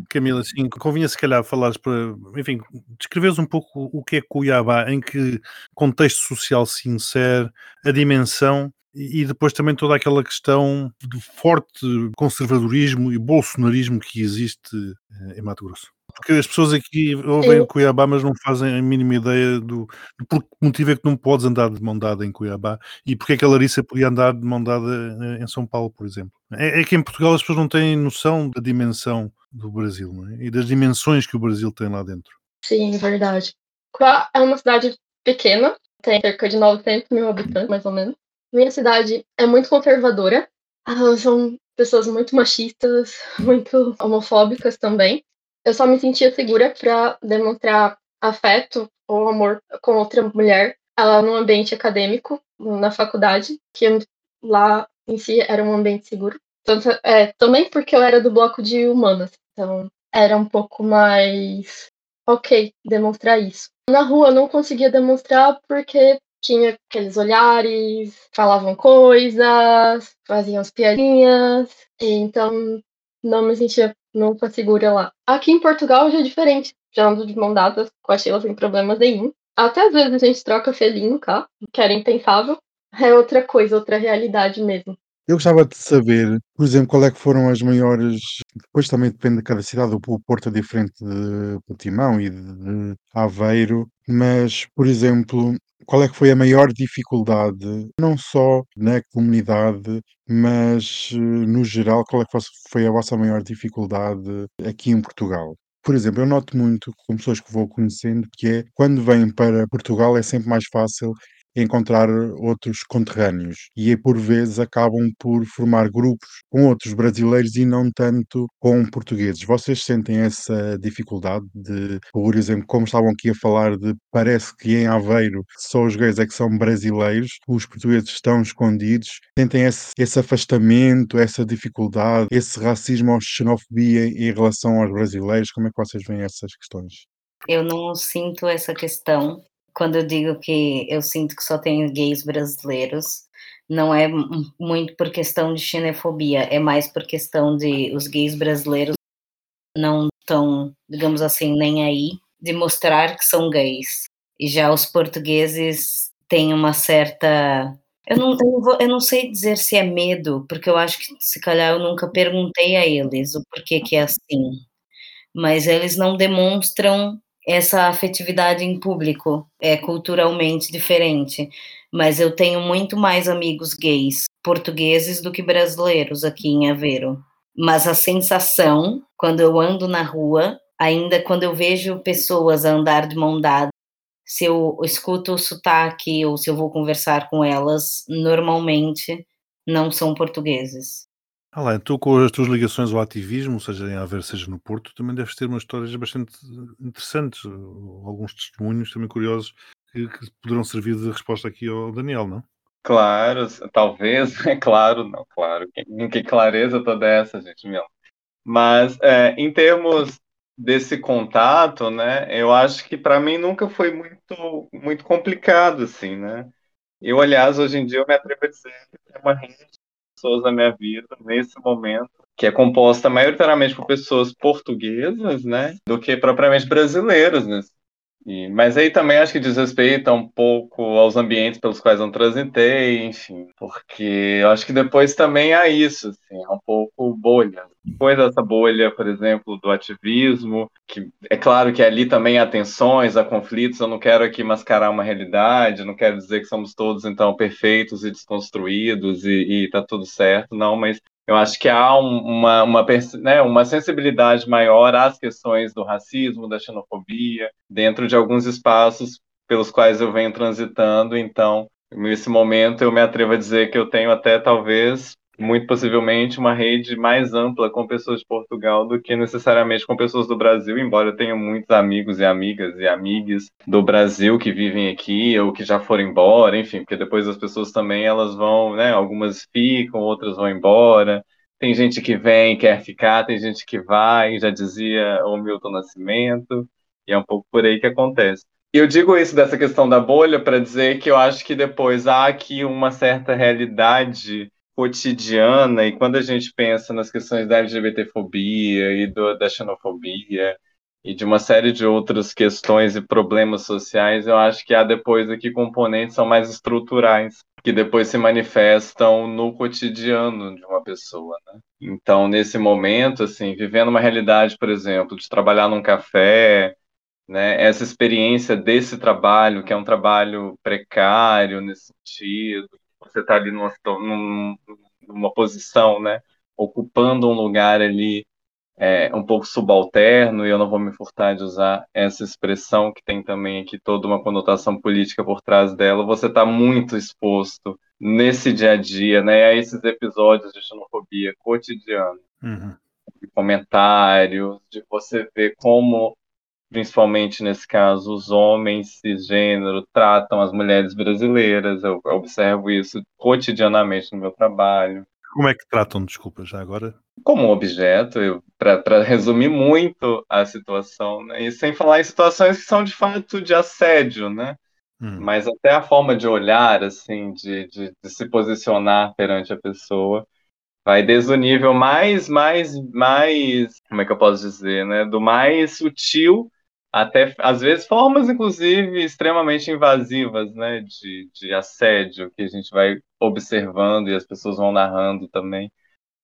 Camila, assim, convinha se calhar falares para, enfim, descreveres um pouco o que é Cuiabá, em que contexto social se insere, a dimensão e depois também toda aquela questão do forte conservadorismo e bolsonarismo que existe eh, em Mato Grosso. Porque as pessoas aqui ouvem Eu- Cuiabá, mas não fazem a mínima ideia do, do por que motivo é que não podes andar de mão dada em Cuiabá e porque é que a Larissa podia andar de mão dada eh, em São Paulo, por exemplo. É, é que em Portugal as pessoas não têm noção da dimensão do Brasil é? e das dimensões que o Brasil tem lá dentro. Sim, verdade. Cuiabá é uma cidade pequena, tem cerca de 900 mil habitantes, mais ou menos. Minha cidade é muito conservadora. Ah, são pessoas muito machistas, <laughs> muito homofóbicas também. Eu só me sentia segura para demonstrar afeto ou amor com outra mulher ah, num ambiente acadêmico, na faculdade, que lá em si era um ambiente seguro. Tanto, é, também porque eu era do bloco de humanas, então era um pouco mais ok demonstrar isso. Na rua eu não conseguia demonstrar porque tinha aqueles olhares, falavam coisas, faziam as piadinhas, então não me sentia nunca segura lá. Aqui em Portugal já é diferente, já ando de mão dadas com a Sheila sem problemas nenhum. Até às vezes a gente troca selinho, tá? Que era impensável. É outra coisa, outra realidade mesmo. Eu gostava de saber, por exemplo, qual é que foram as maiores. Depois também depende de cada cidade, o Porto é diferente de Portimão e de Aveiro, mas, por exemplo, qual é que foi a maior dificuldade, não só na comunidade, mas eh, no geral, qual é que foi a vossa maior dificuldade aqui em Portugal? Por exemplo, eu noto muito com pessoas que vou conhecendo que é quando vêm para Portugal é sempre mais fácil encontrar outros conterrâneos e aí, por vezes acabam por formar grupos com outros brasileiros e não tanto com portugueses. Vocês sentem essa dificuldade de, por exemplo, como estavam aqui a falar de parece que em Aveiro só os gays é que são brasileiros, os portugueses estão escondidos, sentem esse, esse afastamento, essa dificuldade, esse racismo ou xenofobia em relação aos brasileiros, como é que vocês veem essas questões? Eu não sinto essa questão quando eu digo que eu sinto que só tem gays brasileiros, não é muito por questão de xenofobia, é mais por questão de os gays brasileiros não estão, digamos assim, nem aí de mostrar que são gays. E já os portugueses têm uma certa. Eu não, eu, vou- eu não sei dizer se é medo, porque eu acho que se calhar eu nunca perguntei a eles o porquê que é assim. Mas eles não demonstram essa afetividade em público, é culturalmente diferente. Mas eu tenho muito mais amigos gays portugueses do que brasileiros aqui em Aveiro. Mas a sensação, quando eu ando na rua, ainda quando eu vejo pessoas andar de mão dada, se eu escuto o sotaque ou se eu vou conversar com elas, normalmente não são portugueses. Alain, tu com as tuas ligações ao ativismo, seja em Aveiro, seja no Porto, também deves ter umas histórias bastante interessantes, alguns testemunhos também curiosos que, que poderão servir de resposta aqui ao Daniel, não? Claro, talvez, <laughs> é claro, não, claro. Que, que clareza toda essa, gente, meu. Mas é, em termos desse contato, né, eu acho que para mim nunca foi muito, muito complicado, assim, né? Eu, aliás, hoje em dia eu me atrevo a dizer que tem uma rede de pessoas na minha vida, nesse momento, que é composta maioritariamente por pessoas portuguesas, né, do que propriamente brasileiros, né? E, mas aí também acho que diz respeito um pouco aos ambientes pelos quais eu transitei, enfim, porque eu acho que depois também há isso, assim, é um pouco bolha. Depois dessa bolha, por exemplo, do ativismo, que é claro que ali também há tensões, há conflitos, eu não quero aqui mascarar uma realidade, não quero dizer que somos todos, então, perfeitos e desconstruídos e, e tá tudo certo, não, mas eu acho que há um, uma, uma, né, uma sensibilidade maior às questões do racismo, da xenofobia, dentro de alguns espaços pelos quais eu venho transitando. Então, nesse momento, eu me atrevo a dizer que eu tenho até, talvez, muito possivelmente, uma rede mais ampla com pessoas de Portugal do que necessariamente com pessoas do Brasil, embora eu tenha muitos amigos e amigas e amigas do Brasil que vivem aqui ou que já foram embora, enfim, porque depois as pessoas também elas vão, né, algumas ficam, outras vão embora. Tem gente que vem, quer ficar, tem gente que vai, já dizia o Milton Nascimento, e é um pouco por aí que acontece. Eu digo isso dessa questão da bolha para dizer que eu acho que depois há aqui uma certa realidade cotidiana, e quando a gente pensa nas questões da LGBTfobia e do, da xenofobia e de uma série de outras questões e problemas sociais, eu acho que há depois aqui componentes são mais estruturais, que depois se manifestam no cotidiano de uma pessoa, né? Então, nesse momento, assim, vivendo uma realidade, por exemplo, de trabalhar num café, né, essa experiência desse trabalho, que é um trabalho precário nesse sentido, você está ali numa, numa posição, né, ocupando um lugar ali é, um pouco subalterno, e eu não vou me furtar de usar essa expressão que tem também aqui toda uma conotação política por trás dela, você está muito exposto nesse dia a dia, né, a esses episódios de xenofobia cotidiano, uhum. de comentários, de você ver como principalmente nesse caso, os homens cisgênero tratam as mulheres brasileiras. Eu, observo isso cotidianamente no meu trabalho. Como é que tratam, desculpa, já agora? Como objeto, para resumir muito a situação, né? e sem falar em situações que são de fato de assédio, né? Hum. Mas até a forma de olhar, assim, de, de, de se posicionar perante a pessoa, vai desde o nível mais, mais, mais, como é que eu posso dizer, né? Do mais sutil até às vezes formas inclusive extremamente invasivas, né, de, de assédio que a gente vai observando e as pessoas vão narrando também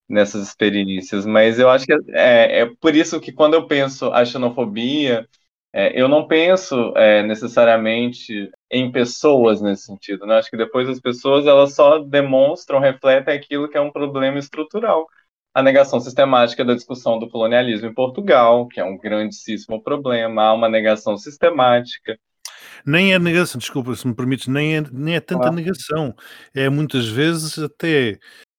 nessas experiências. Mas eu acho que é, é por isso que quando eu penso a xenofobia, é, eu não penso é, necessariamente em pessoas nesse sentido. Né? Acho que depois as pessoas elas só demonstram, refletem aquilo que é um problema estrutural a negação sistemática da discussão do colonialismo em Portugal, que é um grandíssimo problema, há uma negação sistemática. Nem é negação, desculpa, se me permites, nem é, nem é tanta ah. negação, é muitas vezes até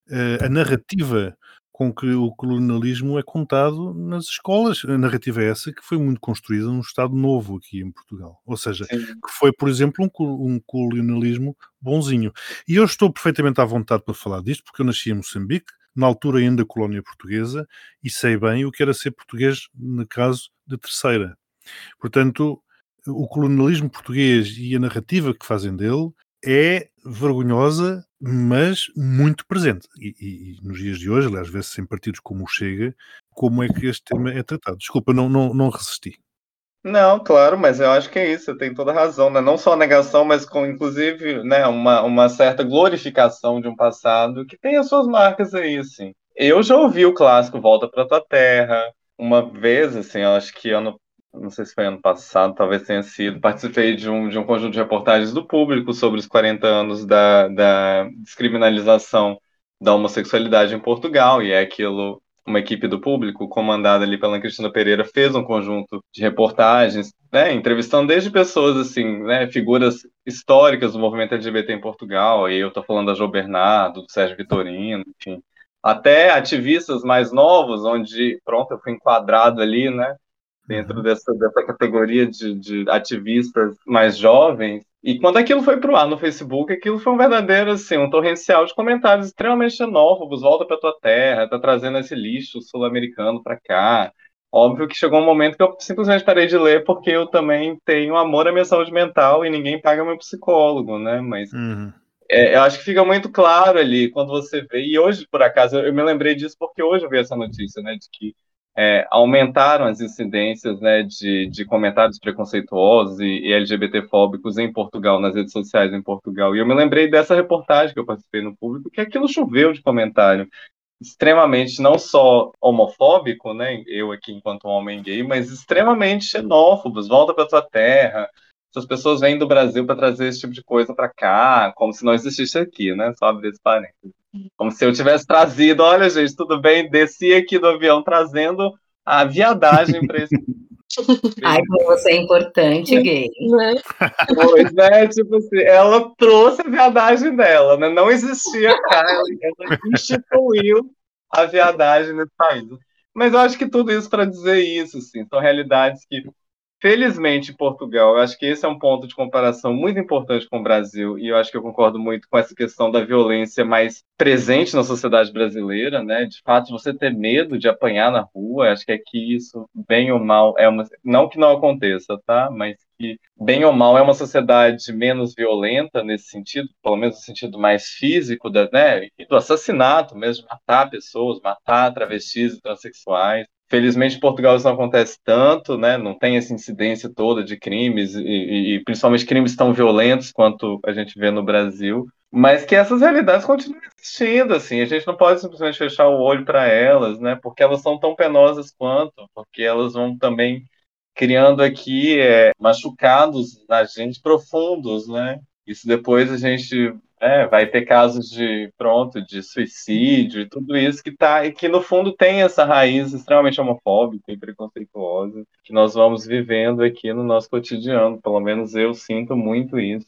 uh, a narrativa com que o colonialismo é contado nas escolas. A narrativa é essa que foi muito construída num Estado novo aqui em Portugal. Ou seja, Sim. que foi, por exemplo, um, um, colonialismo bonzinho. E eu estou perfeitamente à vontade para falar disto, porque eu nasci em Moçambique, na altura ainda colónia portuguesa, e sei bem o que era ser português no caso de terceira. Portanto, o colonialismo português e a narrativa que fazem dele é vergonhosa, mas muito presente. E, e, e nos dias de hoje, aliás, vê-se em partidos como o Chega, como é que este tema é tratado. Desculpa, não, não, não resisti. Não, claro, mas eu acho que é isso, tem toda razão, né? Não só a negação, mas com, inclusive, né, uma, uma certa glorificação de um passado que tem as suas marcas aí, assim. Eu já ouvi o clássico Volta para Tua Terra, uma vez, assim, acho que ano, não sei se foi ano passado, talvez tenha sido, participei de um, de um conjunto de reportagens do público sobre os 40 anos da, da descriminalização da homossexualidade em Portugal, e é aquilo uma equipe do público, comandada ali pela Cristina Pereira, fez um conjunto de reportagens, né, entrevistando desde pessoas assim, né, figuras históricas do movimento LGBT em Portugal, e eu estou falando da Jo Bernardo, do Sérgio Vitorino, enfim, até ativistas mais novos, onde, pronto, eu fui enquadrado ali, né, dentro dessa, dessa categoria de, de ativistas mais jovens, e quando aquilo foi pro ar no Facebook, aquilo foi um verdadeiro, assim, um torrencial de comentários extremamente xenófobos, volta para tua terra, tá trazendo esse lixo sul-americano para cá. Óbvio que chegou um momento que eu simplesmente parei de ler porque eu também tenho amor à minha saúde mental e ninguém paga meu psicólogo, né? Mas uhum. é, eu acho que fica muito claro ali quando você vê. E hoje, por acaso, eu, eu me lembrei disso porque hoje eu vi essa notícia, né? De que é, aumentaram as incidências né, de, de comentários preconceituosos e, e LGBTfóbicos em Portugal, nas redes sociais em Portugal. E eu me lembrei dessa reportagem que eu participei no público, que aquilo choveu de comentário extremamente não só homofóbico, né, eu aqui enquanto homem gay, mas extremamente xenófobos, volta para tua terra. Essas pessoas vêm do Brasil para trazer esse tipo de coisa para cá, como se não existisse aqui, né? Só abrir esse parênteses. Como se eu tivesse trazido, olha, gente, tudo bem, desci aqui do avião trazendo a viadagem para esse. <laughs> Ai, como você é importante, gay. Né? Pois é, tipo assim, ela trouxe a viadagem dela, né? Não existia cá, ela instituiu a viadagem nesse país. Mas eu acho que tudo isso para dizer isso, assim, são realidades que felizmente, Portugal, eu acho que esse é um ponto de comparação muito importante com o Brasil, e eu acho que eu concordo muito com essa questão da violência mais presente na sociedade brasileira, né? De fato, você ter medo de apanhar na rua, acho que aqui isso, bem ou mal, é uma. Não que não aconteça, tá? Mas que, bem ou mal, é uma sociedade menos violenta nesse sentido, pelo menos no sentido mais físico, da, né? Do assassinato mesmo, matar pessoas, matar travestis e transexuais. Felizmente, em Portugal isso não acontece tanto, né? Não tem essa incidência toda de crimes, e, e, principalmente crimes tão violentos quanto a gente vê no Brasil. Mas que essas realidades continuam existindo, assim. A gente não pode simplesmente fechar o olho para elas, né? Porque elas são tão penosas quanto, porque elas vão também criando aqui é, machucados na gente profundos, né? Isso depois a gente é, vai ter casos de pronto de suicídio e tudo isso que tá e que no fundo tem essa raiz extremamente homofóbica e preconceituosa que nós vamos vivendo aqui no nosso cotidiano. Pelo menos eu sinto muito isso.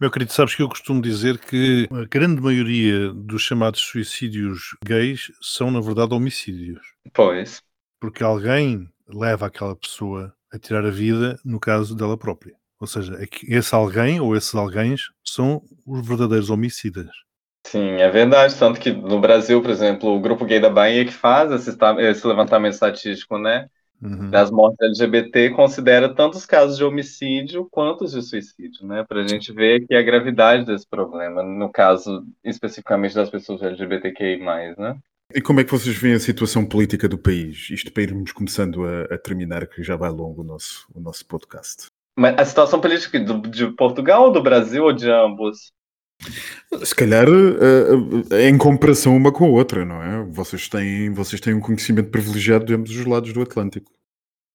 Meu querido, sabes que eu costumo dizer que a grande maioria dos chamados suicídios gays são, na verdade, homicídios. Pois. Porque alguém leva aquela pessoa a tirar a vida, no caso dela própria. Ou seja, é esse alguém ou esses alguém são os verdadeiros homicidas. Sim, é verdade. Tanto que no Brasil, por exemplo, o Grupo Gay da Bahia que faz esse, esse levantamento estatístico, né? Uhum. Das mortes LGBT considera tanto os casos de homicídio quanto os de suicídio, né? Para a gente ver aqui a gravidade desse problema, no caso especificamente das pessoas LGBTQI, né? E como é que vocês veem a situação política do país? Isto para irmos começando a, a terminar, que já vai longo o nosso, o nosso podcast. Mas a situação política do, de Portugal ou do Brasil ou de ambos? Se calhar uh, em comparação uma com a outra, não é? Vocês têm, vocês têm um conhecimento privilegiado de ambos os lados do Atlântico.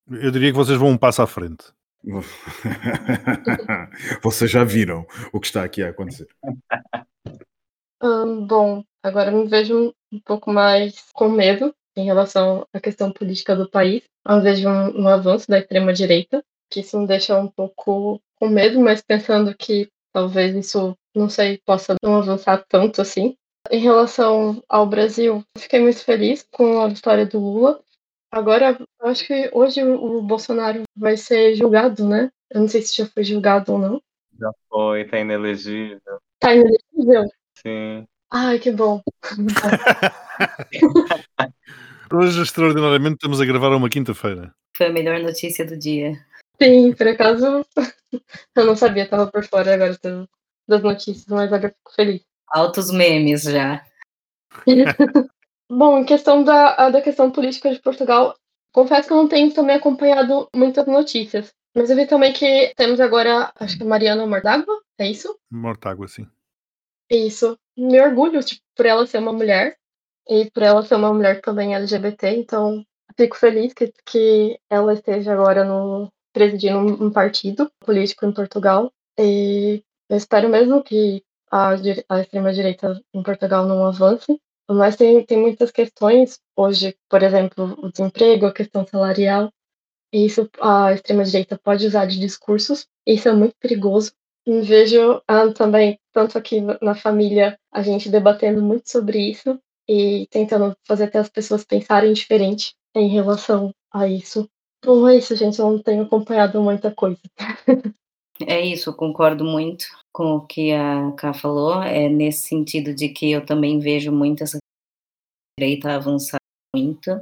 Eu diria que vocês vão um passo à frente. <laughs> vocês já viram o que está aqui a acontecer. <laughs> Hum, bom, agora me vejo um pouco mais com medo em relação à questão política do país, invés de um, um avanço da extrema-direita que isso me deixa um pouco com medo, mas pensando que talvez isso, não sei, possa não avançar tanto assim. Em relação ao Brasil, fiquei muito feliz com a vitória do Lula. Agora, acho que hoje o Bolsonaro vai ser julgado, né? Eu não sei se já foi julgado ou não. Já foi, tá inelegível. Tá inelegível? Sim. Ai, que bom. <laughs> Hoje, extraordinariamente, estamos a gravar uma quinta-feira. Foi a melhor notícia do dia. Sim, por acaso <laughs> eu não sabia, tava por fora agora das notícias, mas agora fico feliz. Altos memes já. <laughs> Bom, em questão da, da questão política de Portugal, confesso que eu não tenho também acompanhado muitas notícias. Mas eu vi também que temos agora, acho que a Mariana Mortágua, é isso? Mortágua, sim. Isso. Me orgulho tipo, por ela ser uma mulher e por ela ser uma mulher também LGBT, então fico feliz que, que ela esteja agora no, presidindo um partido político em Portugal. E eu espero mesmo que a, a extrema-direita em Portugal não avance. Mas tem, tem muitas questões hoje, por exemplo, o desemprego, a questão salarial. E isso a extrema-direita pode usar de discursos. Isso é muito perigoso. E vejo ah, também, tanto aqui na família, a gente debatendo muito sobre isso e tentando fazer até as pessoas pensarem diferente em relação a isso. Bom, é isso, gente. Eu não tenho acompanhado muita coisa. <laughs> É isso, eu concordo muito com o que a Ká falou. É nesse sentido de que eu também vejo muito essa direita avançar muito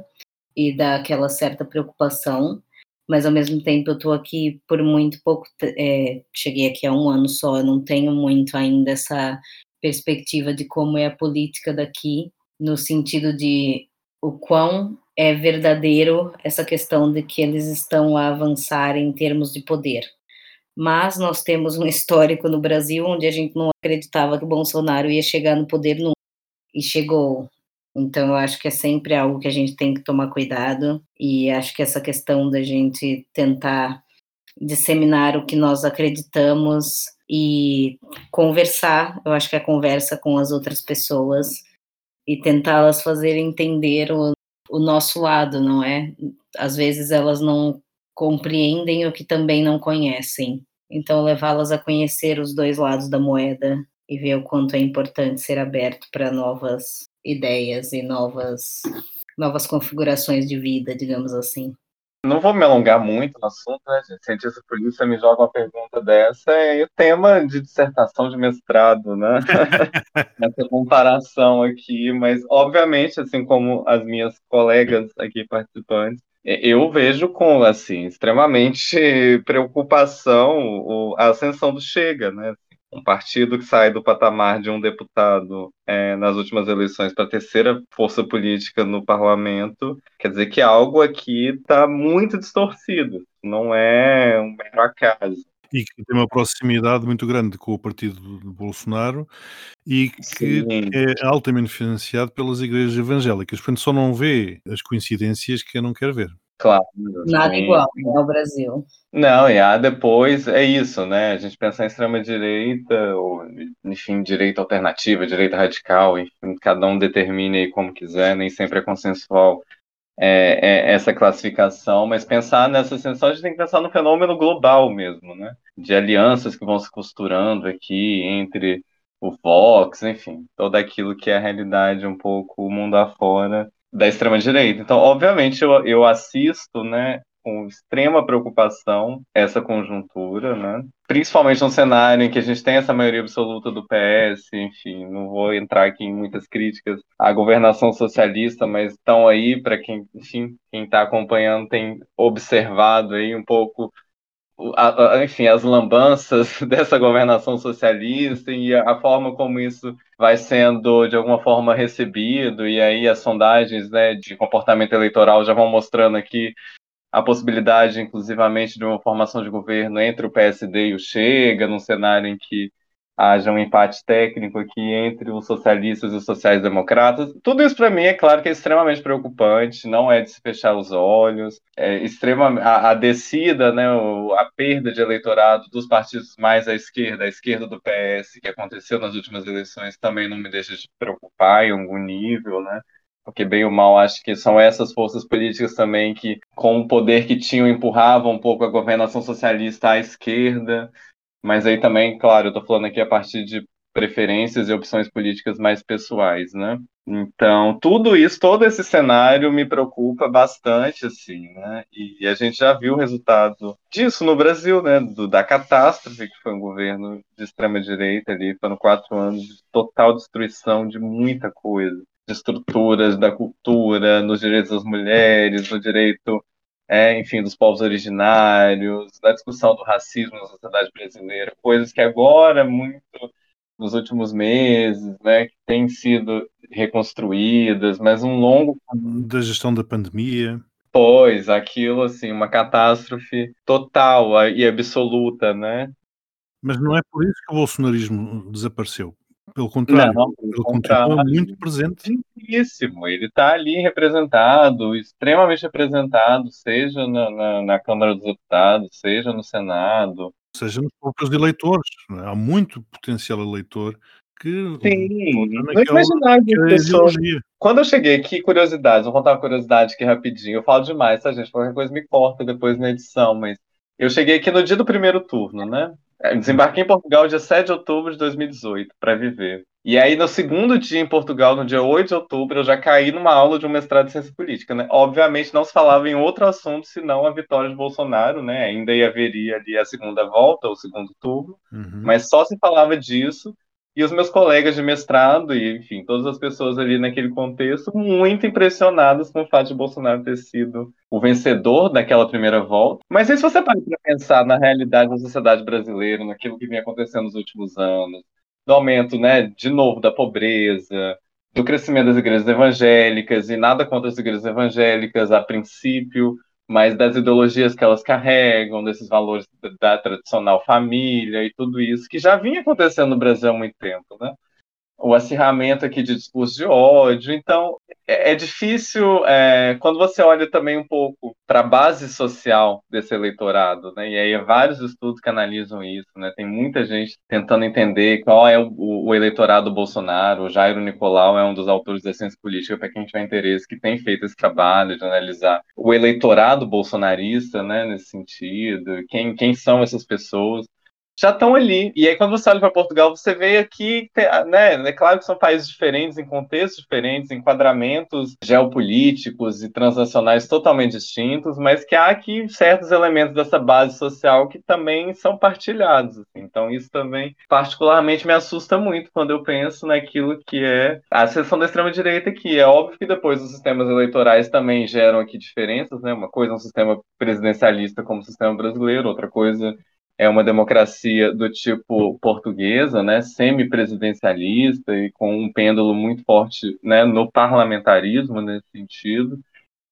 e dá aquela certa preocupação, mas ao mesmo tempo eu estou aqui por muito pouco, é, cheguei aqui há um ano só, eu não tenho muito ainda essa perspectiva de como é a política daqui, no sentido de o quão é verdadeiro essa questão de que eles estão a avançar em termos de poder. Mas nós temos um <laughs> histórico no Brasil onde a gente não acreditava que o Bolsonaro ia chegar no poder nunca, e chegou. Então, eu acho que é sempre algo que a gente tem que tomar cuidado, e acho que essa questão da gente tentar disseminar o que nós acreditamos e conversar, eu acho que a conversa com as outras pessoas e tentá-las fazer entender o nosso lado, não é? Às vezes elas não compreendem o que também não conhecem. Então, levá-las a conhecer os dois lados da moeda e ver o quanto é importante ser aberto para novas ideias e novas novas configurações de vida, digamos assim. Não vou me alongar muito no assunto, né, gente? Cientista polícia me joga uma pergunta dessa, é o tema de dissertação de mestrado, né? <laughs> Essa comparação aqui, mas obviamente, assim como as minhas colegas aqui participantes, eu vejo com assim extremamente preocupação a ascensão do Chega, né? Um partido que sai do patamar de um deputado é, nas últimas eleições para a terceira força política no parlamento, quer dizer que algo aqui está muito distorcido, não é um mero acaso. E que tem uma proximidade muito grande com o partido de Bolsonaro e que Sim. é altamente financiado pelas igrejas evangélicas. Portanto, só não vê as coincidências que eu não quero ver. Claro. Nada igual né, ao Brasil. Não, e há depois, é isso, né? A gente pensa em extrema-direita, ou, enfim, direita alternativa, direita radical, enfim, cada um determine aí como quiser, nem sempre é consensual é, é, essa classificação, mas pensar nessa ascensão, a gente tem que pensar no fenômeno global mesmo, né? De alianças que vão se costurando aqui entre o Vox, enfim, todo aquilo que é a realidade um pouco o mundo afora da extrema-direita. Então, obviamente, eu, eu assisto, né, com extrema preocupação essa conjuntura, né? Principalmente num cenário em que a gente tem essa maioria absoluta do PS, enfim, não vou entrar aqui em muitas críticas à governação socialista, mas estão aí para quem, enfim, quem está acompanhando tem observado aí um pouco a, a, enfim, as lambanças <laughs> dessa governação socialista e a, a, forma como isso vai sendo, de alguma forma, recebido, e aí as sondagens né, de comportamento eleitoral já vão mostrando aqui a possibilidade, inclusivamente, de uma formação de governo entre o PSD e o Chega, num cenário em que haja um empate técnico aqui entre os socialistas e os sociais-democratas. Tudo isso, para mim, é claro que é extremamente preocupante, não é de se fechar os olhos. É extrema, a, a descida, né, a perda de eleitorado dos partidos mais à esquerda, à esquerda do PS, que aconteceu nas últimas eleições, também não me deixa de preocupar em algum nível, né? porque bem ou mal acho que são essas forças políticas também que, com o poder que tinham, empurravam um pouco a governação socialista à esquerda, mas aí também, claro, eu estou falando aqui a partir de preferências e opções políticas mais pessoais, né? Então, tudo isso, todo esse cenário me preocupa bastante, assim, né? E a gente já viu o resultado disso no Brasil, né? Do, da catástrofe que foi um governo de extrema-direita ali, foram quatro anos de total destruição de muita coisa, de estruturas da cultura, nos direitos das mulheres, no direito é, enfim, dos povos originários, da discussão do racismo na sociedade brasileira, coisas que agora, muito nos últimos meses, né, que têm sido reconstruídas, mas um longo da gestão da pandemia. Pois, aquilo assim, uma catástrofe total e absoluta, né? Mas não é por isso que o bolsonarismo desapareceu. Pelo contrário, não, ele continua muito presente. Muitíssimo. Ele está ali representado, extremamente representado, seja na, na, na, Câmara dos Deputados, seja no Senado. Seja nos próprios eleitores. É? Há muito potencial eleitor que. Sim, não imaginava pessoas. Quando eu cheguei aqui, curiosidades, vou contar uma curiosidade aqui rapidinho. Eu falo demais, tá, gente? Qualquer coisa me corta depois na edição, mas eu cheguei aqui no dia do primeiro turno, né? É, desembarquei em Portugal dia 7 de outubro de 2018 para viver. E aí, no segundo dia em Portugal, no dia 8 de outubro, eu já caí numa aula de um mestrado de ciência política, né? Obviamente não se falava em outro assunto senão a vitória de Bolsonaro, né? Ainda haveria ali a segunda volta, o segundo turno, uhum. mas só se falava disso. E os meus colegas de mestrado, e enfim, todas as pessoas ali naquele contexto, muito impressionadas com o fato de Bolsonaro ter sido o vencedor daquela primeira volta. Mas se você para para pensar na realidade da sociedade brasileira, naquilo que vem acontecendo nos últimos anos, do aumento, né, de novo, da pobreza, do crescimento das igrejas evangélicas, e nada contra as igrejas evangélicas a princípio, mas das ideologias que elas carregam, desses valores da, tradicional família e tudo isso, que já vinha acontecendo no Brasil há muito tempo, né? O acirramento aqui de discurso de ódio. Então, é, é difícil é, quando você olha também um pouco para a base social desse eleitorado, né? E aí vários estudos que analisam isso, né? Tem muita gente tentando entender qual é o, o eleitorado Bolsonaro. O Jairo Nicolau é um dos autores da ciência política, para quem tiver interesse, que tem feito esse trabalho de analisar o eleitorado bolsonarista, né? Nesse sentido, quem, quem são essas pessoas. Já estão ali. E aí, quando você olha para Portugal, você vê aqui, né? É claro que são países diferentes, em contextos diferentes, enquadramentos geopolíticos e transnacionais totalmente distintos, mas que há aqui certos elementos dessa base social que também são partilhados. Assim. Então, isso também, particularmente, me assusta muito quando eu penso naquilo que é a seção da extrema-direita, que é óbvio que depois os sistemas eleitorais também geram aqui diferenças, né? Uma coisa é um sistema presidencialista como o sistema brasileiro, outra coisa é uma democracia do tipo portuguesa, né, semi-presidencialista e com um pêndulo muito forte né, no parlamentarismo nesse sentido.